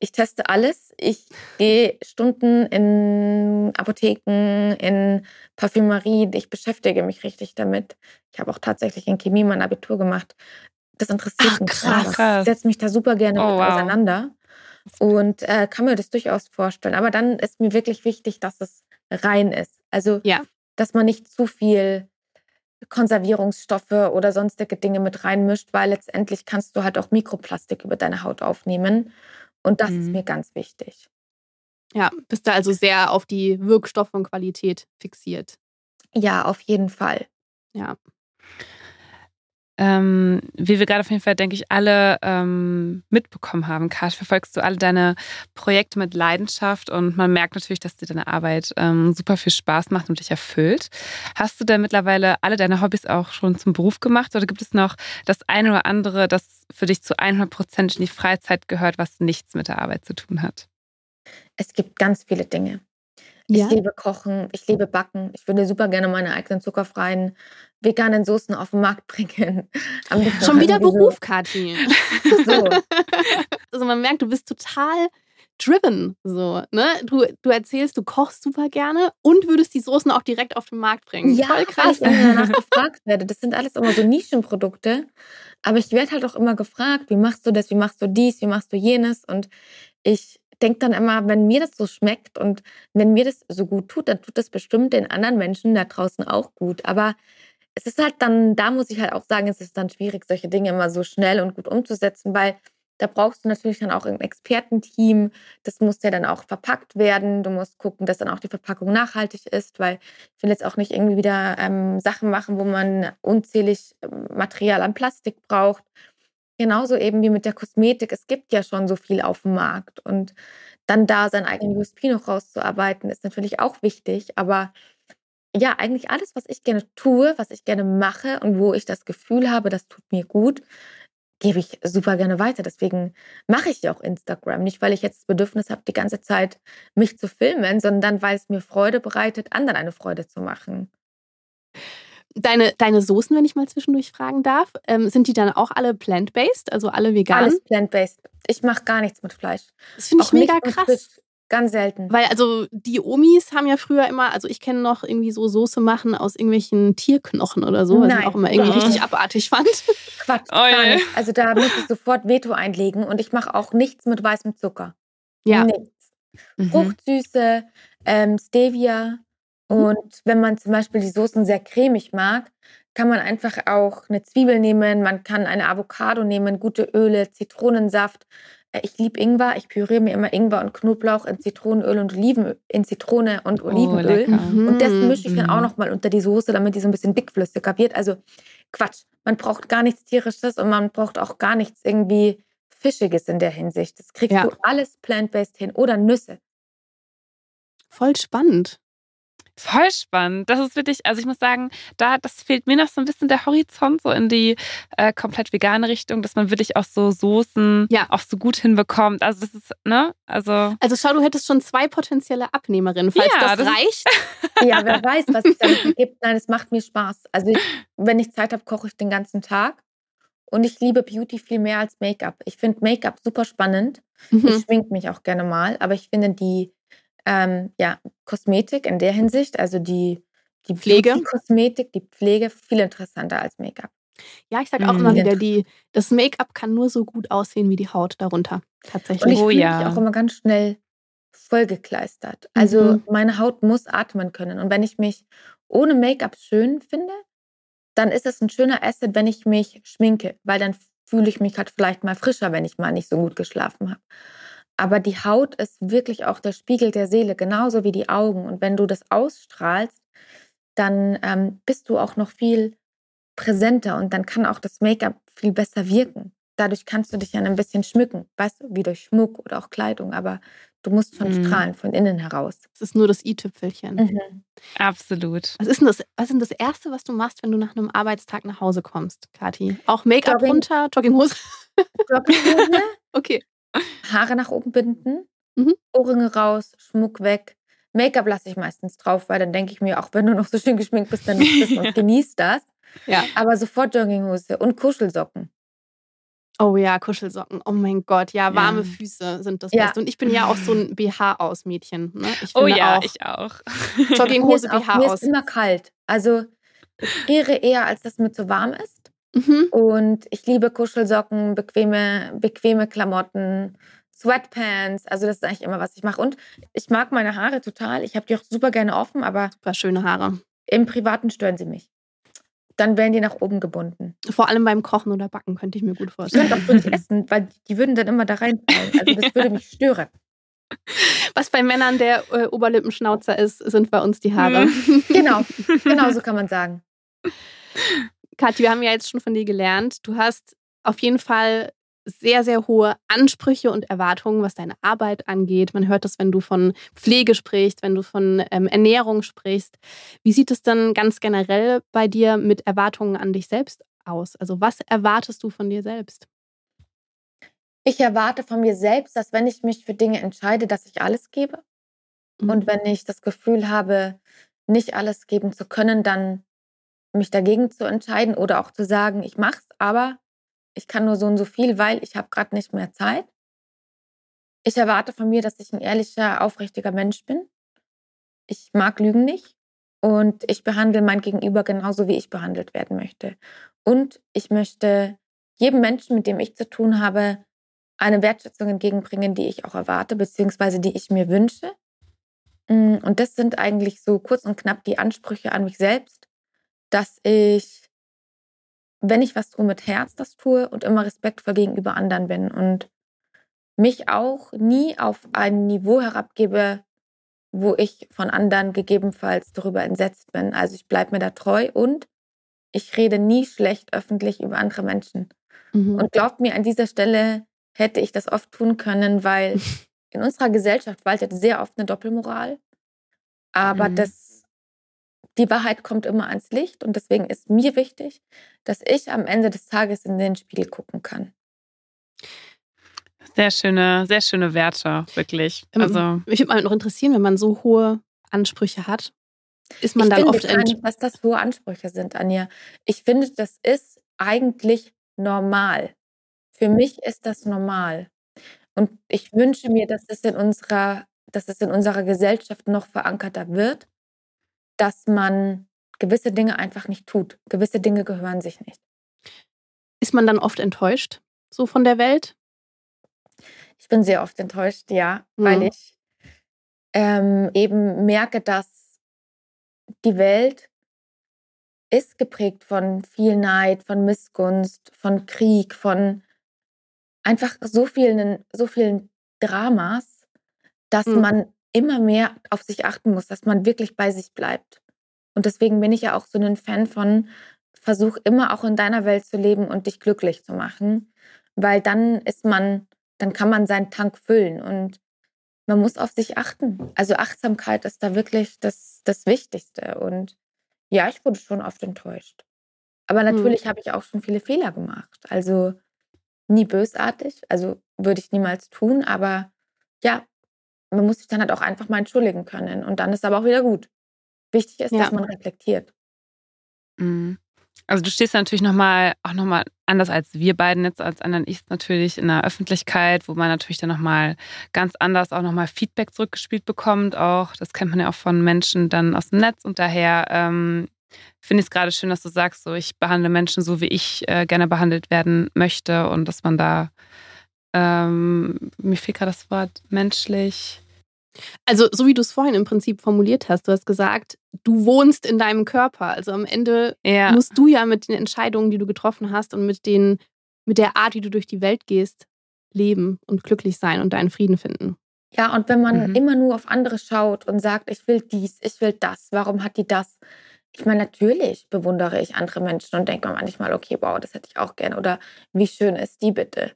ich teste alles. Ich gehe Stunden in Apotheken, in Parfümerie. Ich beschäftige mich richtig damit. Ich habe auch tatsächlich in Chemie mein Abitur gemacht. Das interessiert Ach, mich. krass. Krass. Ich setze mich da super gerne Oh, mit wow. auseinander und äh, kann mir das durchaus vorstellen. Aber dann ist mir wirklich wichtig, dass es rein ist. Also, Ja. dass man nicht zu viel Konservierungsstoffe oder sonstige Dinge mit reinmischt, weil letztendlich kannst du halt auch Mikroplastik über deine Haut aufnehmen. Und das ist Mhm. mir ganz wichtig. Ja, bist du also sehr auf die Wirkstoffe und Qualität fixiert. Ja, auf jeden Fall. Ja. Ähm, wie wir gerade auf jeden Fall, denke ich, alle ähm, mitbekommen haben, Kat, verfolgst du alle deine Projekte mit Leidenschaft und man merkt natürlich, dass dir deine Arbeit ähm, super viel Spaß macht und dich erfüllt. Hast du denn mittlerweile alle deine Hobbys auch schon zum Beruf gemacht oder gibt es noch das eine oder andere, das für dich zu 100 Prozent in die Freizeit gehört, was nichts mit der Arbeit zu tun hat? Es gibt ganz viele Dinge. Ja. Ich liebe Kochen, ich liebe Backen. Ich würde super gerne meine eigenen zuckerfreien veganen Soßen auf den Markt bringen. Schon auch wieder Beruf, Kathi. So, so. Also man merkt, du bist total driven. So, ne? du, du erzählst, du kochst super gerne und würdest die Soßen auch direkt auf den Markt bringen. Ja, Voll weil krass. ich immer danach gefragt werde. Das sind alles immer so Nischenprodukte. Aber ich werde halt auch immer gefragt, wie machst du das, wie machst du dies, wie machst du jenes? Und ich denke dann immer, wenn mir das so schmeckt und wenn mir das so gut tut, dann tut das bestimmt den anderen Menschen da draußen auch gut. Aber es ist halt dann, da muss ich halt auch sagen, es ist dann schwierig, solche Dinge immer so schnell und gut umzusetzen, weil da brauchst du natürlich dann auch ein Expertenteam. Das muss ja dann auch verpackt werden. Du musst gucken, dass dann auch die Verpackung nachhaltig ist, weil ich will jetzt auch nicht irgendwie wieder ähm, Sachen machen, wo man unzählig ähm, Material an Plastik braucht. Genauso eben wie mit der Kosmetik. Es gibt ja schon so viel auf dem Markt. Und dann da sein eigenen USP noch rauszuarbeiten, ist natürlich auch wichtig. Aber ja, eigentlich alles, was ich gerne tue, was ich gerne mache und wo ich das Gefühl habe, das tut mir gut, gebe ich super gerne weiter. Deswegen mache ich ja auch Instagram. Nicht, weil ich jetzt das Bedürfnis habe, die ganze Zeit mich zu filmen, sondern weil es mir Freude bereitet, anderen eine Freude zu machen. Deine, deine Soßen, wenn ich mal zwischendurch fragen darf, ähm, sind die dann auch alle plant-based, also alle vegan? Alles plant-based. Ich mache gar nichts mit Fleisch. Das finde ich mega krass. Ganz selten. Weil also die Omis haben ja früher immer, also ich kenne noch irgendwie so Soße machen aus irgendwelchen Tierknochen oder so, was Nein. ich auch immer irgendwie ja. richtig abartig fand. Quatsch, oh, gar nicht. Also da muss ich sofort Veto einlegen und ich mache auch nichts mit weißem Zucker. Ja. Nichts. Mhm. Fruchtsüße, ähm, Stevia. Und wenn man zum Beispiel die Soßen sehr cremig mag, kann man einfach auch eine Zwiebel nehmen, man kann eine Avocado nehmen, gute Öle, Zitronensaft, äh, ich liebe Ingwer. Ich püriere mir immer Ingwer und Knoblauch in Zitronenöl und Oliven, in Zitrone und oh, Olivenöl. Oh, und das mhm, mische ich dann auch mhm. nochmal unter die Soße, damit die so ein bisschen dickflüssiger wird. Also Quatsch. Man braucht gar nichts Tierisches und man braucht auch gar nichts irgendwie Fischiges in der Hinsicht. Das kriegst ja. du alles plant-based hin oder Nüsse. Voll spannend. Voll spannend. Das ist wirklich, also ich muss sagen, da, das fehlt mir noch so ein bisschen der Horizont, so in die äh, komplett vegane Richtung, dass man wirklich auch so Soßen ja. auch so gut hinbekommt. Also das ist, ne? Also. Also schau, du hättest schon zwei potenzielle Abnehmerinnen, falls ja, das, das reicht. ja, wer weiß, was es dann gibt. Nein, es macht mir Spaß. Also ich, wenn ich Zeit habe, koche ich den ganzen Tag. Und ich liebe Beauty viel mehr als Make-up. Ich finde Make-up super spannend. Mhm. Ich schmink mich auch gerne mal, aber ich finde die ähm, ja, Kosmetik in der Hinsicht, also die, die Pflege. Kosmetik, die Pflege viel interessanter als Make-up. Ja, ich sage auch mhm. immer wieder, die, das Make-up kann nur so gut aussehen wie die Haut darunter. Tatsächlich. Und ich oh, ja. mich auch immer ganz schnell vollgekleistert. Also mhm. meine Haut muss atmen können. Und wenn ich mich ohne Make-up schön finde, dann ist es ein schöner Asset, wenn ich mich schminke, weil dann fühle ich mich halt vielleicht mal frischer, wenn ich mal nicht so gut geschlafen habe. Aber die Haut ist wirklich auch der Spiegel der Seele, genauso wie die Augen. Und wenn du das ausstrahlst, dann ähm, bist du auch noch viel präsenter und dann kann auch das Make-up viel besser wirken. Dadurch kannst du dich ja ein bisschen schmücken, weißt du, wie durch Schmuck oder auch Kleidung, aber du musst schon mhm. strahlen von innen heraus. Das ist nur das i-Tüpfelchen. Mhm. Absolut. Was ist, denn das, was ist denn das Erste, was du machst, wenn du nach einem Arbeitstag nach Hause kommst, Kathi? Auch Make-up Jogging, runter, Jogginghose? Jogginghose. okay. Haare nach oben binden, mhm. Ohrringe raus, Schmuck weg. Make-up lasse ich meistens drauf, weil dann denke ich mir, auch wenn du noch so schön geschminkt bist, dann nutzt es und genießt das. Ja. Aber sofort Jogginghose und Kuschelsocken. Oh ja, Kuschelsocken. Oh mein Gott, ja, warme ja. Füße sind das ja. Beste. Und ich bin ja auch so ein BH-Aus-Mädchen. Ne? oh ja, auch ich auch. Jogginghose, BH aus. Mir ist immer kalt. Also ich friere eher, als dass mir zu warm ist. Mhm. Und ich liebe Kuschelsocken, bequeme, bequeme Klamotten, Sweatpants. Also das ist eigentlich immer, was ich mache. Und ich mag meine Haare total. Ich habe die auch super gerne offen, aber super schöne Haare. Im Privaten stören sie mich. Dann werden die nach oben gebunden. Vor allem beim Kochen oder Backen könnte ich mir gut vorstellen. Ich könnte auch nicht essen, weil die würden dann immer da reinfallen. Also das würde mich stören. Was bei Männern der äh, Oberlippenschnauzer ist, sind bei uns die Haare. Mhm. Genau, genau so kann man sagen. Kathi, wir haben ja jetzt schon von dir gelernt, du hast auf jeden Fall sehr, sehr hohe Ansprüche und Erwartungen, was deine Arbeit angeht. Man hört das, wenn du von Pflege sprichst, wenn du von ähm, Ernährung sprichst. Wie sieht es dann ganz generell bei dir mit Erwartungen an dich selbst aus? Also was erwartest du von dir selbst? Ich erwarte von mir selbst, dass wenn ich mich für Dinge entscheide, dass ich alles gebe. Mhm. Und wenn ich das Gefühl habe, nicht alles geben zu können, dann mich dagegen zu entscheiden oder auch zu sagen, ich mache es, aber ich kann nur so und so viel, weil ich habe gerade nicht mehr Zeit. Ich erwarte von mir, dass ich ein ehrlicher, aufrichtiger Mensch bin. Ich mag Lügen nicht und ich behandle mein Gegenüber genauso, wie ich behandelt werden möchte. Und ich möchte jedem Menschen, mit dem ich zu tun habe, eine Wertschätzung entgegenbringen, die ich auch erwarte, beziehungsweise die ich mir wünsche. Mm, und das sind eigentlich so kurz und knapp die Ansprüche an mich selbst, dass ich, wenn ich was tue, mit Herz das tue und immer respektvoll gegenüber anderen bin und mich auch nie auf ein Niveau herabgebe, wo ich von anderen gegebenenfalls darüber entsetzt bin. Also ich bleibe mir da treu und ich rede nie schlecht öffentlich über andere Menschen. Mhm. Und glaubt mir, an dieser Stelle hätte ich das oft tun können, weil in unserer Gesellschaft waltet sehr oft eine Doppelmoral. Aber mhm. das, die Wahrheit kommt immer ans Licht und deswegen ist mir wichtig, dass ich am Ende des Tages in den Spiegel gucken kann. Sehr schöne, sehr schöne Werte, wirklich. Also mich würde mal noch interessieren, wenn man so hohe Ansprüche hat, ist man ich dann oft gar nicht, dass das hohe Ansprüche sind, Anja. Ich finde, das ist eigentlich normal. Für mich ist das normal. Und ich wünsche mir, dass es in unserer, dass es in unserer Gesellschaft noch verankerter wird, dass man gewisse Dinge einfach nicht tut. Gewisse Dinge gehören sich nicht. Ist man dann oft enttäuscht, so von der Welt? Ich bin sehr oft enttäuscht, ja, mhm. weil ich ähm, eben merke, dass die Welt ist geprägt von viel Neid, von Missgunst, von Krieg, von einfach so vielen, so vielen Dramas, dass mhm. man immer mehr auf sich achten muss, dass man wirklich bei sich bleibt. Und deswegen bin ich ja auch so ein Fan von, versuch immer auch in deiner Welt zu leben und dich glücklich zu machen, weil dann ist man, dann kann man seinen Tank füllen und man muss auf sich achten. Also Achtsamkeit ist da wirklich das, das Wichtigste. Und ja, ich wurde schon oft enttäuscht. Aber mhm. natürlich mhm. habe ich auch schon viele Fehler gemacht. Also nie bösartig, also würde ich niemals tun, aber ja, man muss sich dann halt auch einfach mal entschuldigen können und dann ist aber auch wieder gut. Wichtig ist, ja. dass man reflektiert. Mhm. Also du stehst natürlich nochmal, auch nochmal anders als wir beiden jetzt, als anderen ich natürlich in der Öffentlichkeit, wo man natürlich dann nochmal ganz anders auch nochmal Feedback zurückgespielt bekommt. Auch, das kennt man ja auch von Menschen dann aus dem Netz und daher ähm, finde ich es gerade schön, dass du sagst, so ich behandle Menschen so, wie ich äh, gerne behandelt werden möchte und dass man da, ähm, mir fehlt gerade das Wort, menschlich. Also, so wie du es vorhin im Prinzip formuliert hast, du hast gesagt, du wohnst in deinem Körper. Also am Ende ja. musst du ja mit den Entscheidungen, die du getroffen hast und mit, den, mit der Art, wie du durch die Welt gehst, leben und glücklich sein und deinen Frieden finden. Ja, und wenn man mhm. immer nur auf andere schaut und sagt, ich will dies, ich will das, warum hat die das? Ich meine, natürlich bewundere ich andere Menschen und denke mir manchmal, okay, wow, das hätte ich auch gerne oder wie schön ist die bitte.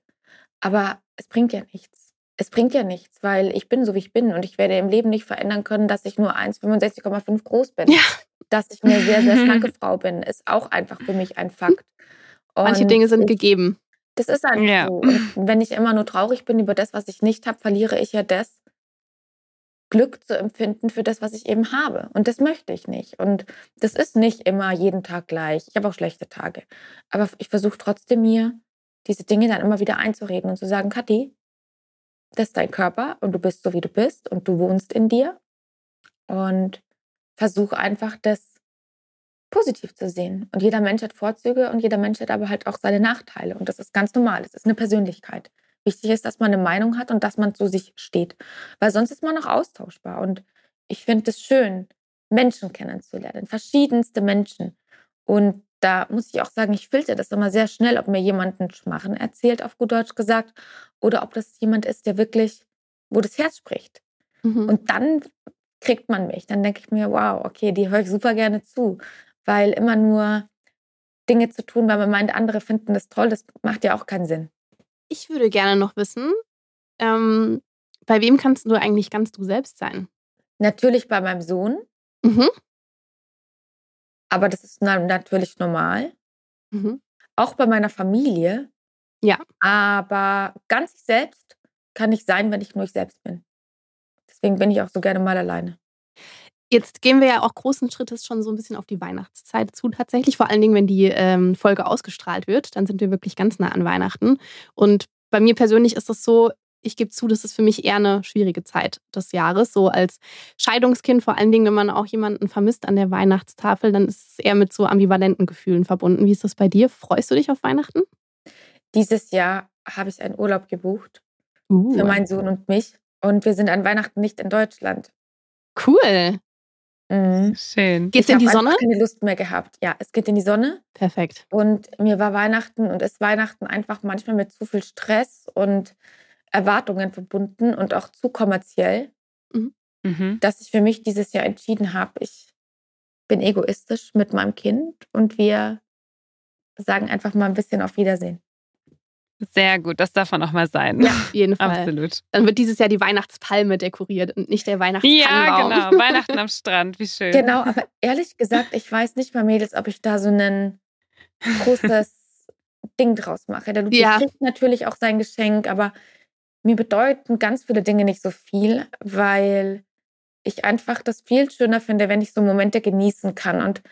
Aber es bringt ja nichts. Es bringt ja nichts, weil ich bin so, wie ich bin und ich werde im Leben nicht verändern können, dass ich nur 1,65,5 groß bin. Ja. Dass ich eine sehr, sehr schlanke Frau bin, ist auch einfach für mich ein Fakt. Und Manche Dinge sind ich, gegeben. Das ist einfach ja. so. Und wenn ich immer nur traurig bin über das, was ich nicht habe, verliere ich ja das, Glück zu empfinden für das, was ich eben habe. Und das möchte ich nicht. Und das ist nicht immer jeden Tag gleich. Ich habe auch schlechte Tage. Aber ich versuche trotzdem mir diese Dinge dann immer wieder einzureden und zu sagen, Kathi, das ist dein Körper und du bist so, wie du bist und du wohnst in dir. Und versuche einfach das positiv zu sehen. Und jeder Mensch hat Vorzüge und jeder Mensch hat aber halt auch seine Nachteile. Und das ist ganz normal. Das ist eine Persönlichkeit. Wichtig ist, dass man eine Meinung hat und dass man zu sich steht. Weil sonst ist man auch austauschbar. Und ich finde es schön, Menschen kennenzulernen, verschiedenste Menschen. Und da muss ich auch sagen, ich filter das immer sehr schnell, ob mir jemand einen Schmarren erzählt, auf gut Deutsch gesagt, oder ob das jemand ist, der wirklich, wo das Herz spricht. Mhm. Und dann kriegt man mich. Dann denke ich mir, wow, okay, die höre ich super gerne zu. Weil immer nur Dinge zu tun, weil man meint, andere finden das toll, das macht ja auch keinen Sinn. Ich würde gerne noch wissen, ähm, bei wem kannst du eigentlich ganz du selbst sein? Natürlich bei meinem Sohn. Mhm. Aber das ist natürlich normal. Mhm. Auch bei meiner Familie. Ja. Aber ganz ich selbst kann ich sein, wenn ich nur ich selbst bin. Deswegen bin ich auch so gerne mal alleine. Jetzt gehen wir ja auch großen Schrittes schon so ein bisschen auf die Weihnachtszeit zu, tatsächlich. Vor allen Dingen, wenn die ähm, Folge ausgestrahlt wird, dann sind wir wirklich ganz nah an Weihnachten. Und bei mir persönlich ist das so, ich gebe zu, das ist für mich eher eine schwierige Zeit des Jahres. So als Scheidungskind, vor allen Dingen, wenn man auch jemanden vermisst an der Weihnachtstafel, dann ist es eher mit so ambivalenten Gefühlen verbunden. Wie ist das bei dir? Freust du dich auf Weihnachten? dieses Jahr habe ich einen Urlaub gebucht Uh, für meinen Sohn und mich. Und wir sind an Weihnachten nicht in Deutschland. cool. Mhm. Schön. Geht's ich in die habe Sonne? einfach keine Lust mehr gehabt. Ja, es geht in die Sonne. Perfekt. Und mir war Weihnachten und ist Weihnachten einfach manchmal mit zu viel Stress und Erwartungen verbunden und auch zu kommerziell, Mhm. dass ich für mich dieses Jahr entschieden habe, ich bin egoistisch mit meinem Kind und wir sagen einfach mal ein bisschen auf Wiedersehen. Sehr gut, das darf man auch mal sein. Ja, auf jeden Fall. Absolut. Dann wird dieses Jahr die Weihnachtspalme dekoriert und nicht der Ja, Weihnachtstannenbaum. genau. Weihnachten am Strand, wie schön. Genau, aber ehrlich gesagt, ich weiß nicht mal, Mädels, ob ich da so ein großes Ding draus mache. Der Ludwig Ja. kriegt natürlich auch sein Geschenk, aber mir bedeuten ganz viele Dinge nicht so viel, weil ich einfach das viel schöner finde, wenn ich so Momente genießen kann. Und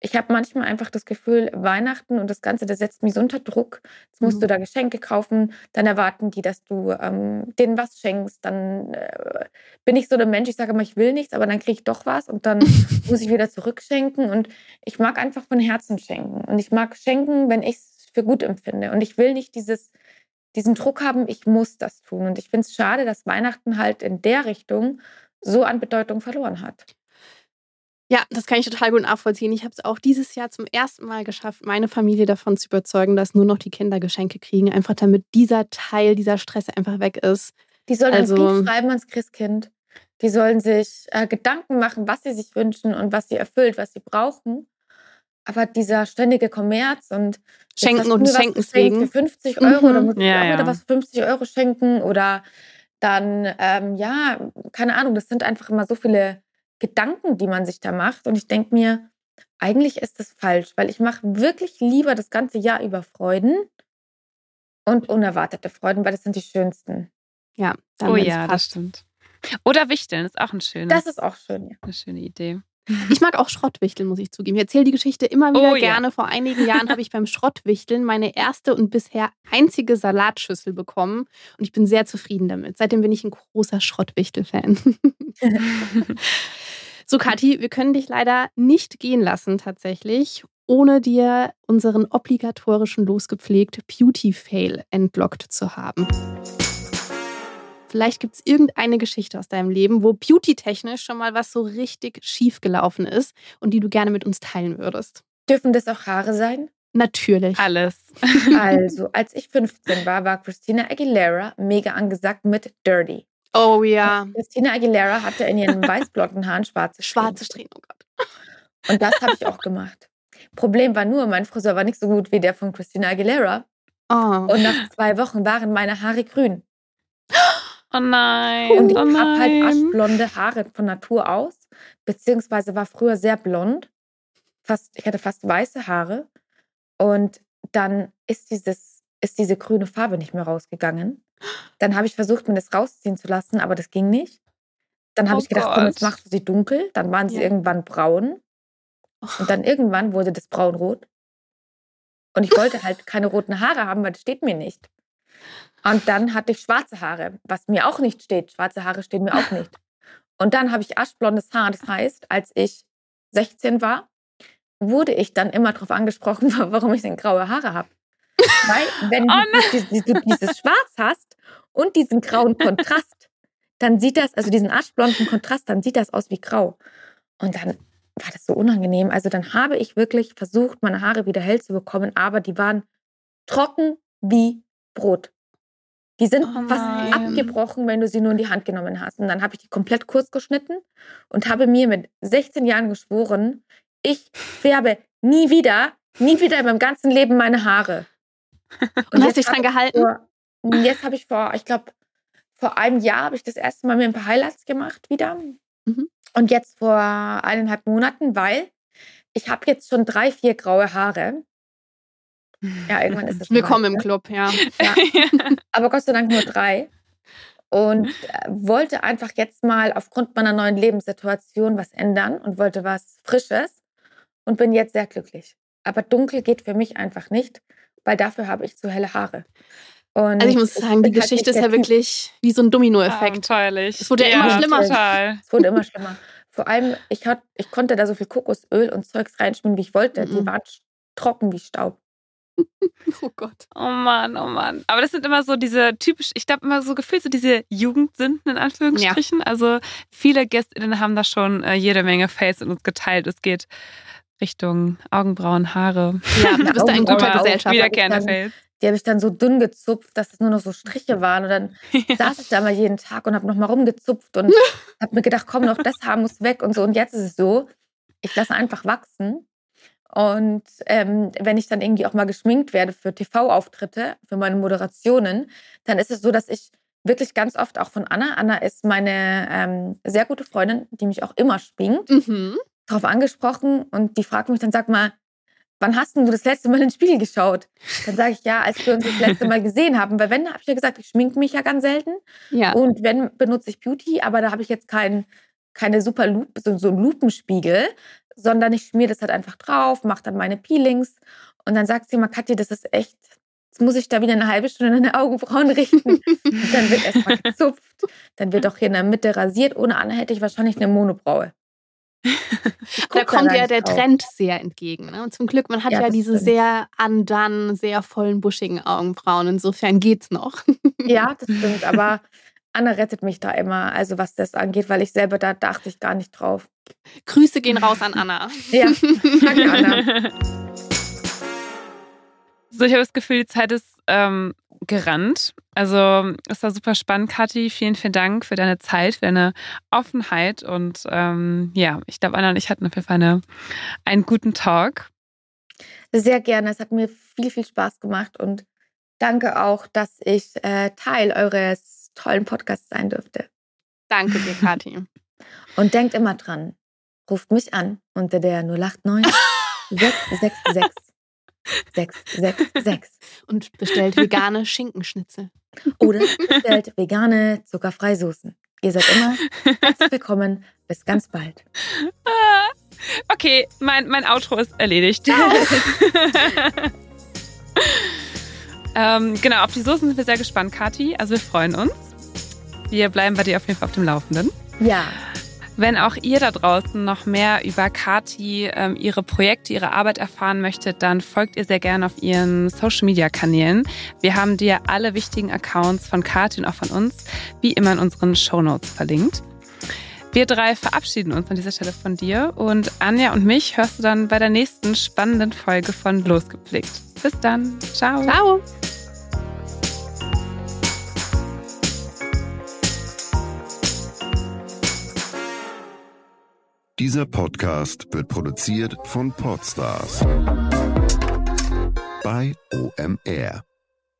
ich habe manchmal einfach das Gefühl, Weihnachten und das Ganze, das setzt mich so unter Druck. Jetzt musst Mhm. du da Geschenke kaufen, dann erwarten die, dass du ähm, denen was schenkst. Dann äh, bin ich so der Mensch, ich sage immer, ich will nichts, aber dann kriege ich doch was und dann muss ich wieder zurückschenken. Und ich mag einfach von Herzen schenken. Und ich mag schenken, wenn ich es für gut empfinde. Und ich will nicht dieses, diesen Druck haben, ich muss das tun. Und ich finde es schade, dass Weihnachten halt in der Richtung so an Bedeutung verloren hat. Ja, das kann ich total gut nachvollziehen. Ich habe es auch dieses Jahr zum ersten Mal geschafft, meine Familie davon zu überzeugen, dass nur noch die Kinder Geschenke kriegen, einfach damit dieser Teil, dieser Stress einfach weg ist. Die sollen Also- einen Brief schreiben ans Christkind. Die sollen sich äh, Gedanken machen, was sie sich wünschen und was sie erfüllt, was sie brauchen. Aber dieser ständige Kommerz und Schenken und geschenkt wegen. Für 50 Euro, Mhm. dann muss ich Ja, auch wieder ja. was für 50 Euro schenken. Oder dann, ähm, ja, keine Ahnung, das sind einfach immer so viele Gedanken, die man sich da macht. Und ich denke mir, eigentlich ist das falsch, weil ich mache wirklich lieber das ganze Jahr über Freuden und unerwartete Freuden, weil das sind die schönsten. Ja, dann Oh ja, das passt. stimmt. Oder Wichteln ist auch ein schönes, Das ist auch schön, ja. eine schöne Idee. Ich mag auch Schrottwichteln, muss ich zugeben. Ich erzähle die Geschichte immer wieder Oh ja. gerne. Vor einigen Jahren habe ich beim Schrottwichteln meine erste und bisher einzige Salatschüssel bekommen und ich bin sehr zufrieden damit. Seitdem bin ich ein großer Schrottwichtel-Fan. so, Kathi, wir können dich leider nicht gehen lassen tatsächlich, ohne dir unseren obligatorischen losgepflegt Beauty-Fail entlockt zu haben. Vielleicht gibt es irgendeine Geschichte aus deinem Leben, wo beauty-technisch schon mal was so richtig schief gelaufen ist und die du gerne mit uns teilen würdest. Dürfen das auch Haare sein? Natürlich. Alles. Also, als ich 15 war, war Christina Aguilera mega angesagt mit Dirty. Oh ja. Christina Aguilera hatte in ihren weißblonden Haaren schwarze Schwarze Strähnen. Strähnen, oh Gott. Und das habe ich auch gemacht. Problem war nur, mein Friseur war nicht so gut wie der von Christina Aguilera. Oh. Und nach zwei Wochen waren meine Haare grün. Oh nein. Und ich oh habe halt aschblonde Haare von Natur aus, beziehungsweise war früher sehr blond. Fast, ich hatte fast weiße Haare. Und dann ist, dieses, ist diese grüne Farbe nicht mehr rausgegangen. Dann habe ich versucht, mir das rausziehen zu lassen, aber das ging nicht. Dann habe Oh ich gedacht, komm, jetzt machst du sie dunkel. Dann waren sie Ja. irgendwann braun. Und dann irgendwann wurde das braunrot. Und ich wollte halt keine roten Haare haben, weil das steht mir nicht. Und dann hatte ich schwarze Haare, was mir auch nicht steht. Schwarze Haare stehen mir auch nicht. Und dann habe ich aschblondes Haar. Das heißt, als ich 16 war, wurde ich dann immer darauf angesprochen, warum ich denn graue Haare habe. Weil, wenn Oh du, du dieses Schwarz hast und diesen grauen Kontrast, dann sieht das, also diesen aschblonden Kontrast, dann sieht das aus wie grau. Und dann war das so unangenehm. Also dann habe ich wirklich versucht, meine Haare wieder hell zu bekommen, aber die waren trocken wie Brot. Die sind Oh fast abgebrochen, wenn du sie nur in die Hand genommen hast. Und dann habe ich die komplett kurz geschnitten und habe mir mit 16 Jahren geschworen, ich färbe nie wieder, nie wieder in meinem ganzen Leben meine Haare. Und hast jetzt dich habe dran gehalten? Vor, jetzt habe ich vor, ich glaube, vor einem Jahr habe ich das erste Mal mir ein paar Highlights gemacht wieder. Mhm. Und jetzt vor eineinhalb Monaten, weil ich habe jetzt schon drei, vier graue Haare. Ja, irgendwann ist es Willkommen im ne? Club, ja. aber Gott sei Dank nur drei. Und äh, wollte einfach jetzt mal aufgrund meiner neuen Lebenssituation was ändern und wollte was Frisches und bin jetzt sehr glücklich. Aber dunkel geht für mich einfach nicht, weil dafür habe ich zu helle Haare. Und Also ich muss sagen, die halt Geschichte ist ja wirklich wie so ein Dominoeffekt. Abenteuerlich. Es wurde ja immer schlimmer. Total. Es wurde immer schlimmer. Vor allem, ich, hat, ich konnte da so viel Kokosöl und Zeugs reinschmieren, wie ich wollte. Die Mhm. waren trocken wie Staub. Oh Gott. Oh Mann, oh Mann. Aber das sind immer so diese typisch, ich glaube immer so gefühlt so diese Jugendsünden in Anführungsstrichen. Ja. Also viele GästInnen haben da schon äh, jede Menge Face in uns geteilt. Es geht Richtung Augenbrauen, Haare. Ja, du bist ein guter Gesellschafter. Wiederkehrende. Die habe ich dann so dünn gezupft, dass es nur noch so Striche waren. Und dann ja. saß ich da mal jeden Tag und habe nochmal rumgezupft und habe mir gedacht, komm, noch das Haar muss weg und so. Und jetzt ist es so, ich lasse einfach wachsen. Und ähm, wenn ich dann irgendwie auch mal geschminkt werde für TV-Auftritte, für meine Moderationen, dann ist es so, dass ich wirklich ganz oft auch von Anna, Anna ist meine ähm, sehr gute Freundin, die mich auch immer schminkt, mhm. darauf angesprochen und die fragt mich dann, sag mal, wann hast du das letzte Mal in den Spiegel geschaut? Dann sage ich, ja, als wir uns das letzte Mal gesehen haben. Weil wenn, habe ich ja gesagt, ich schminke mich ja ganz selten. Ja. Und wenn, benutze ich Beauty, aber da habe ich jetzt kein, keine super Lupe, so, so einen Lupenspiegel, sondern ich schmier das halt einfach drauf, mache dann meine Peelings und dann sagt sie immer, Katja, das ist echt, jetzt muss ich da wieder eine halbe Stunde an den Augenbrauen richten. dann wird erstmal gezupft, dann wird auch hier in der Mitte rasiert. Ohne Anne hätte ich wahrscheinlich eine Monobraue. da kommt ja der drauf. Trend sehr entgegen. Ne? Und zum Glück, man hat ja, ja diese stimmt. sehr undone, sehr vollen, buschigen Augenbrauen. Insofern geht's noch. ja, das stimmt. Aber Anna rettet mich da immer, also was das angeht, weil ich selber da dachte ich gar nicht drauf. Grüße gehen raus an Anna. ja, danke Anna. So, ich habe das Gefühl, die Zeit ist ähm, gerannt. Also es war super spannend, Kathi. Vielen, vielen Dank für deine Zeit, für deine Offenheit. Und ähm, ja, ich glaube, Anna und ich hatten auf jeden Fall eine, einen guten Talk. Sehr gerne. Es hat mir viel, viel Spaß gemacht und danke auch, dass ich äh, Teil eures tollen Podcast sein dürfte. Danke dir, Kathi. Und denkt immer dran, ruft mich an unter der 089 666 666. Und bestellt vegane Schinkenschnitzel. Oder bestellt vegane zuckerfreie Soßen. Ihr seid immer herzlich willkommen. Bis ganz bald. Okay, mein, mein Outro ist erledigt. ähm, genau, auf die Soßen sind wir sehr gespannt, Kathi. Also wir freuen uns. Wir bleiben bei dir auf jeden Fall auf dem Laufenden. Ja. Wenn auch ihr da draußen noch mehr über Kati, ähm, ihre Projekte, ihre Arbeit erfahren möchtet, dann folgt ihr sehr gerne auf ihren Social Media Kanälen. Wir haben dir alle wichtigen Accounts von Kati und auch von uns, wie immer in unseren Show Notes verlinkt. Wir drei verabschieden uns an dieser Stelle von dir und Anja und mich hörst du dann bei der nächsten spannenden Folge von Losgepflegt. Bis dann. Ciao. Ciao. Dieser Podcast wird produziert von Podstars bei OMR.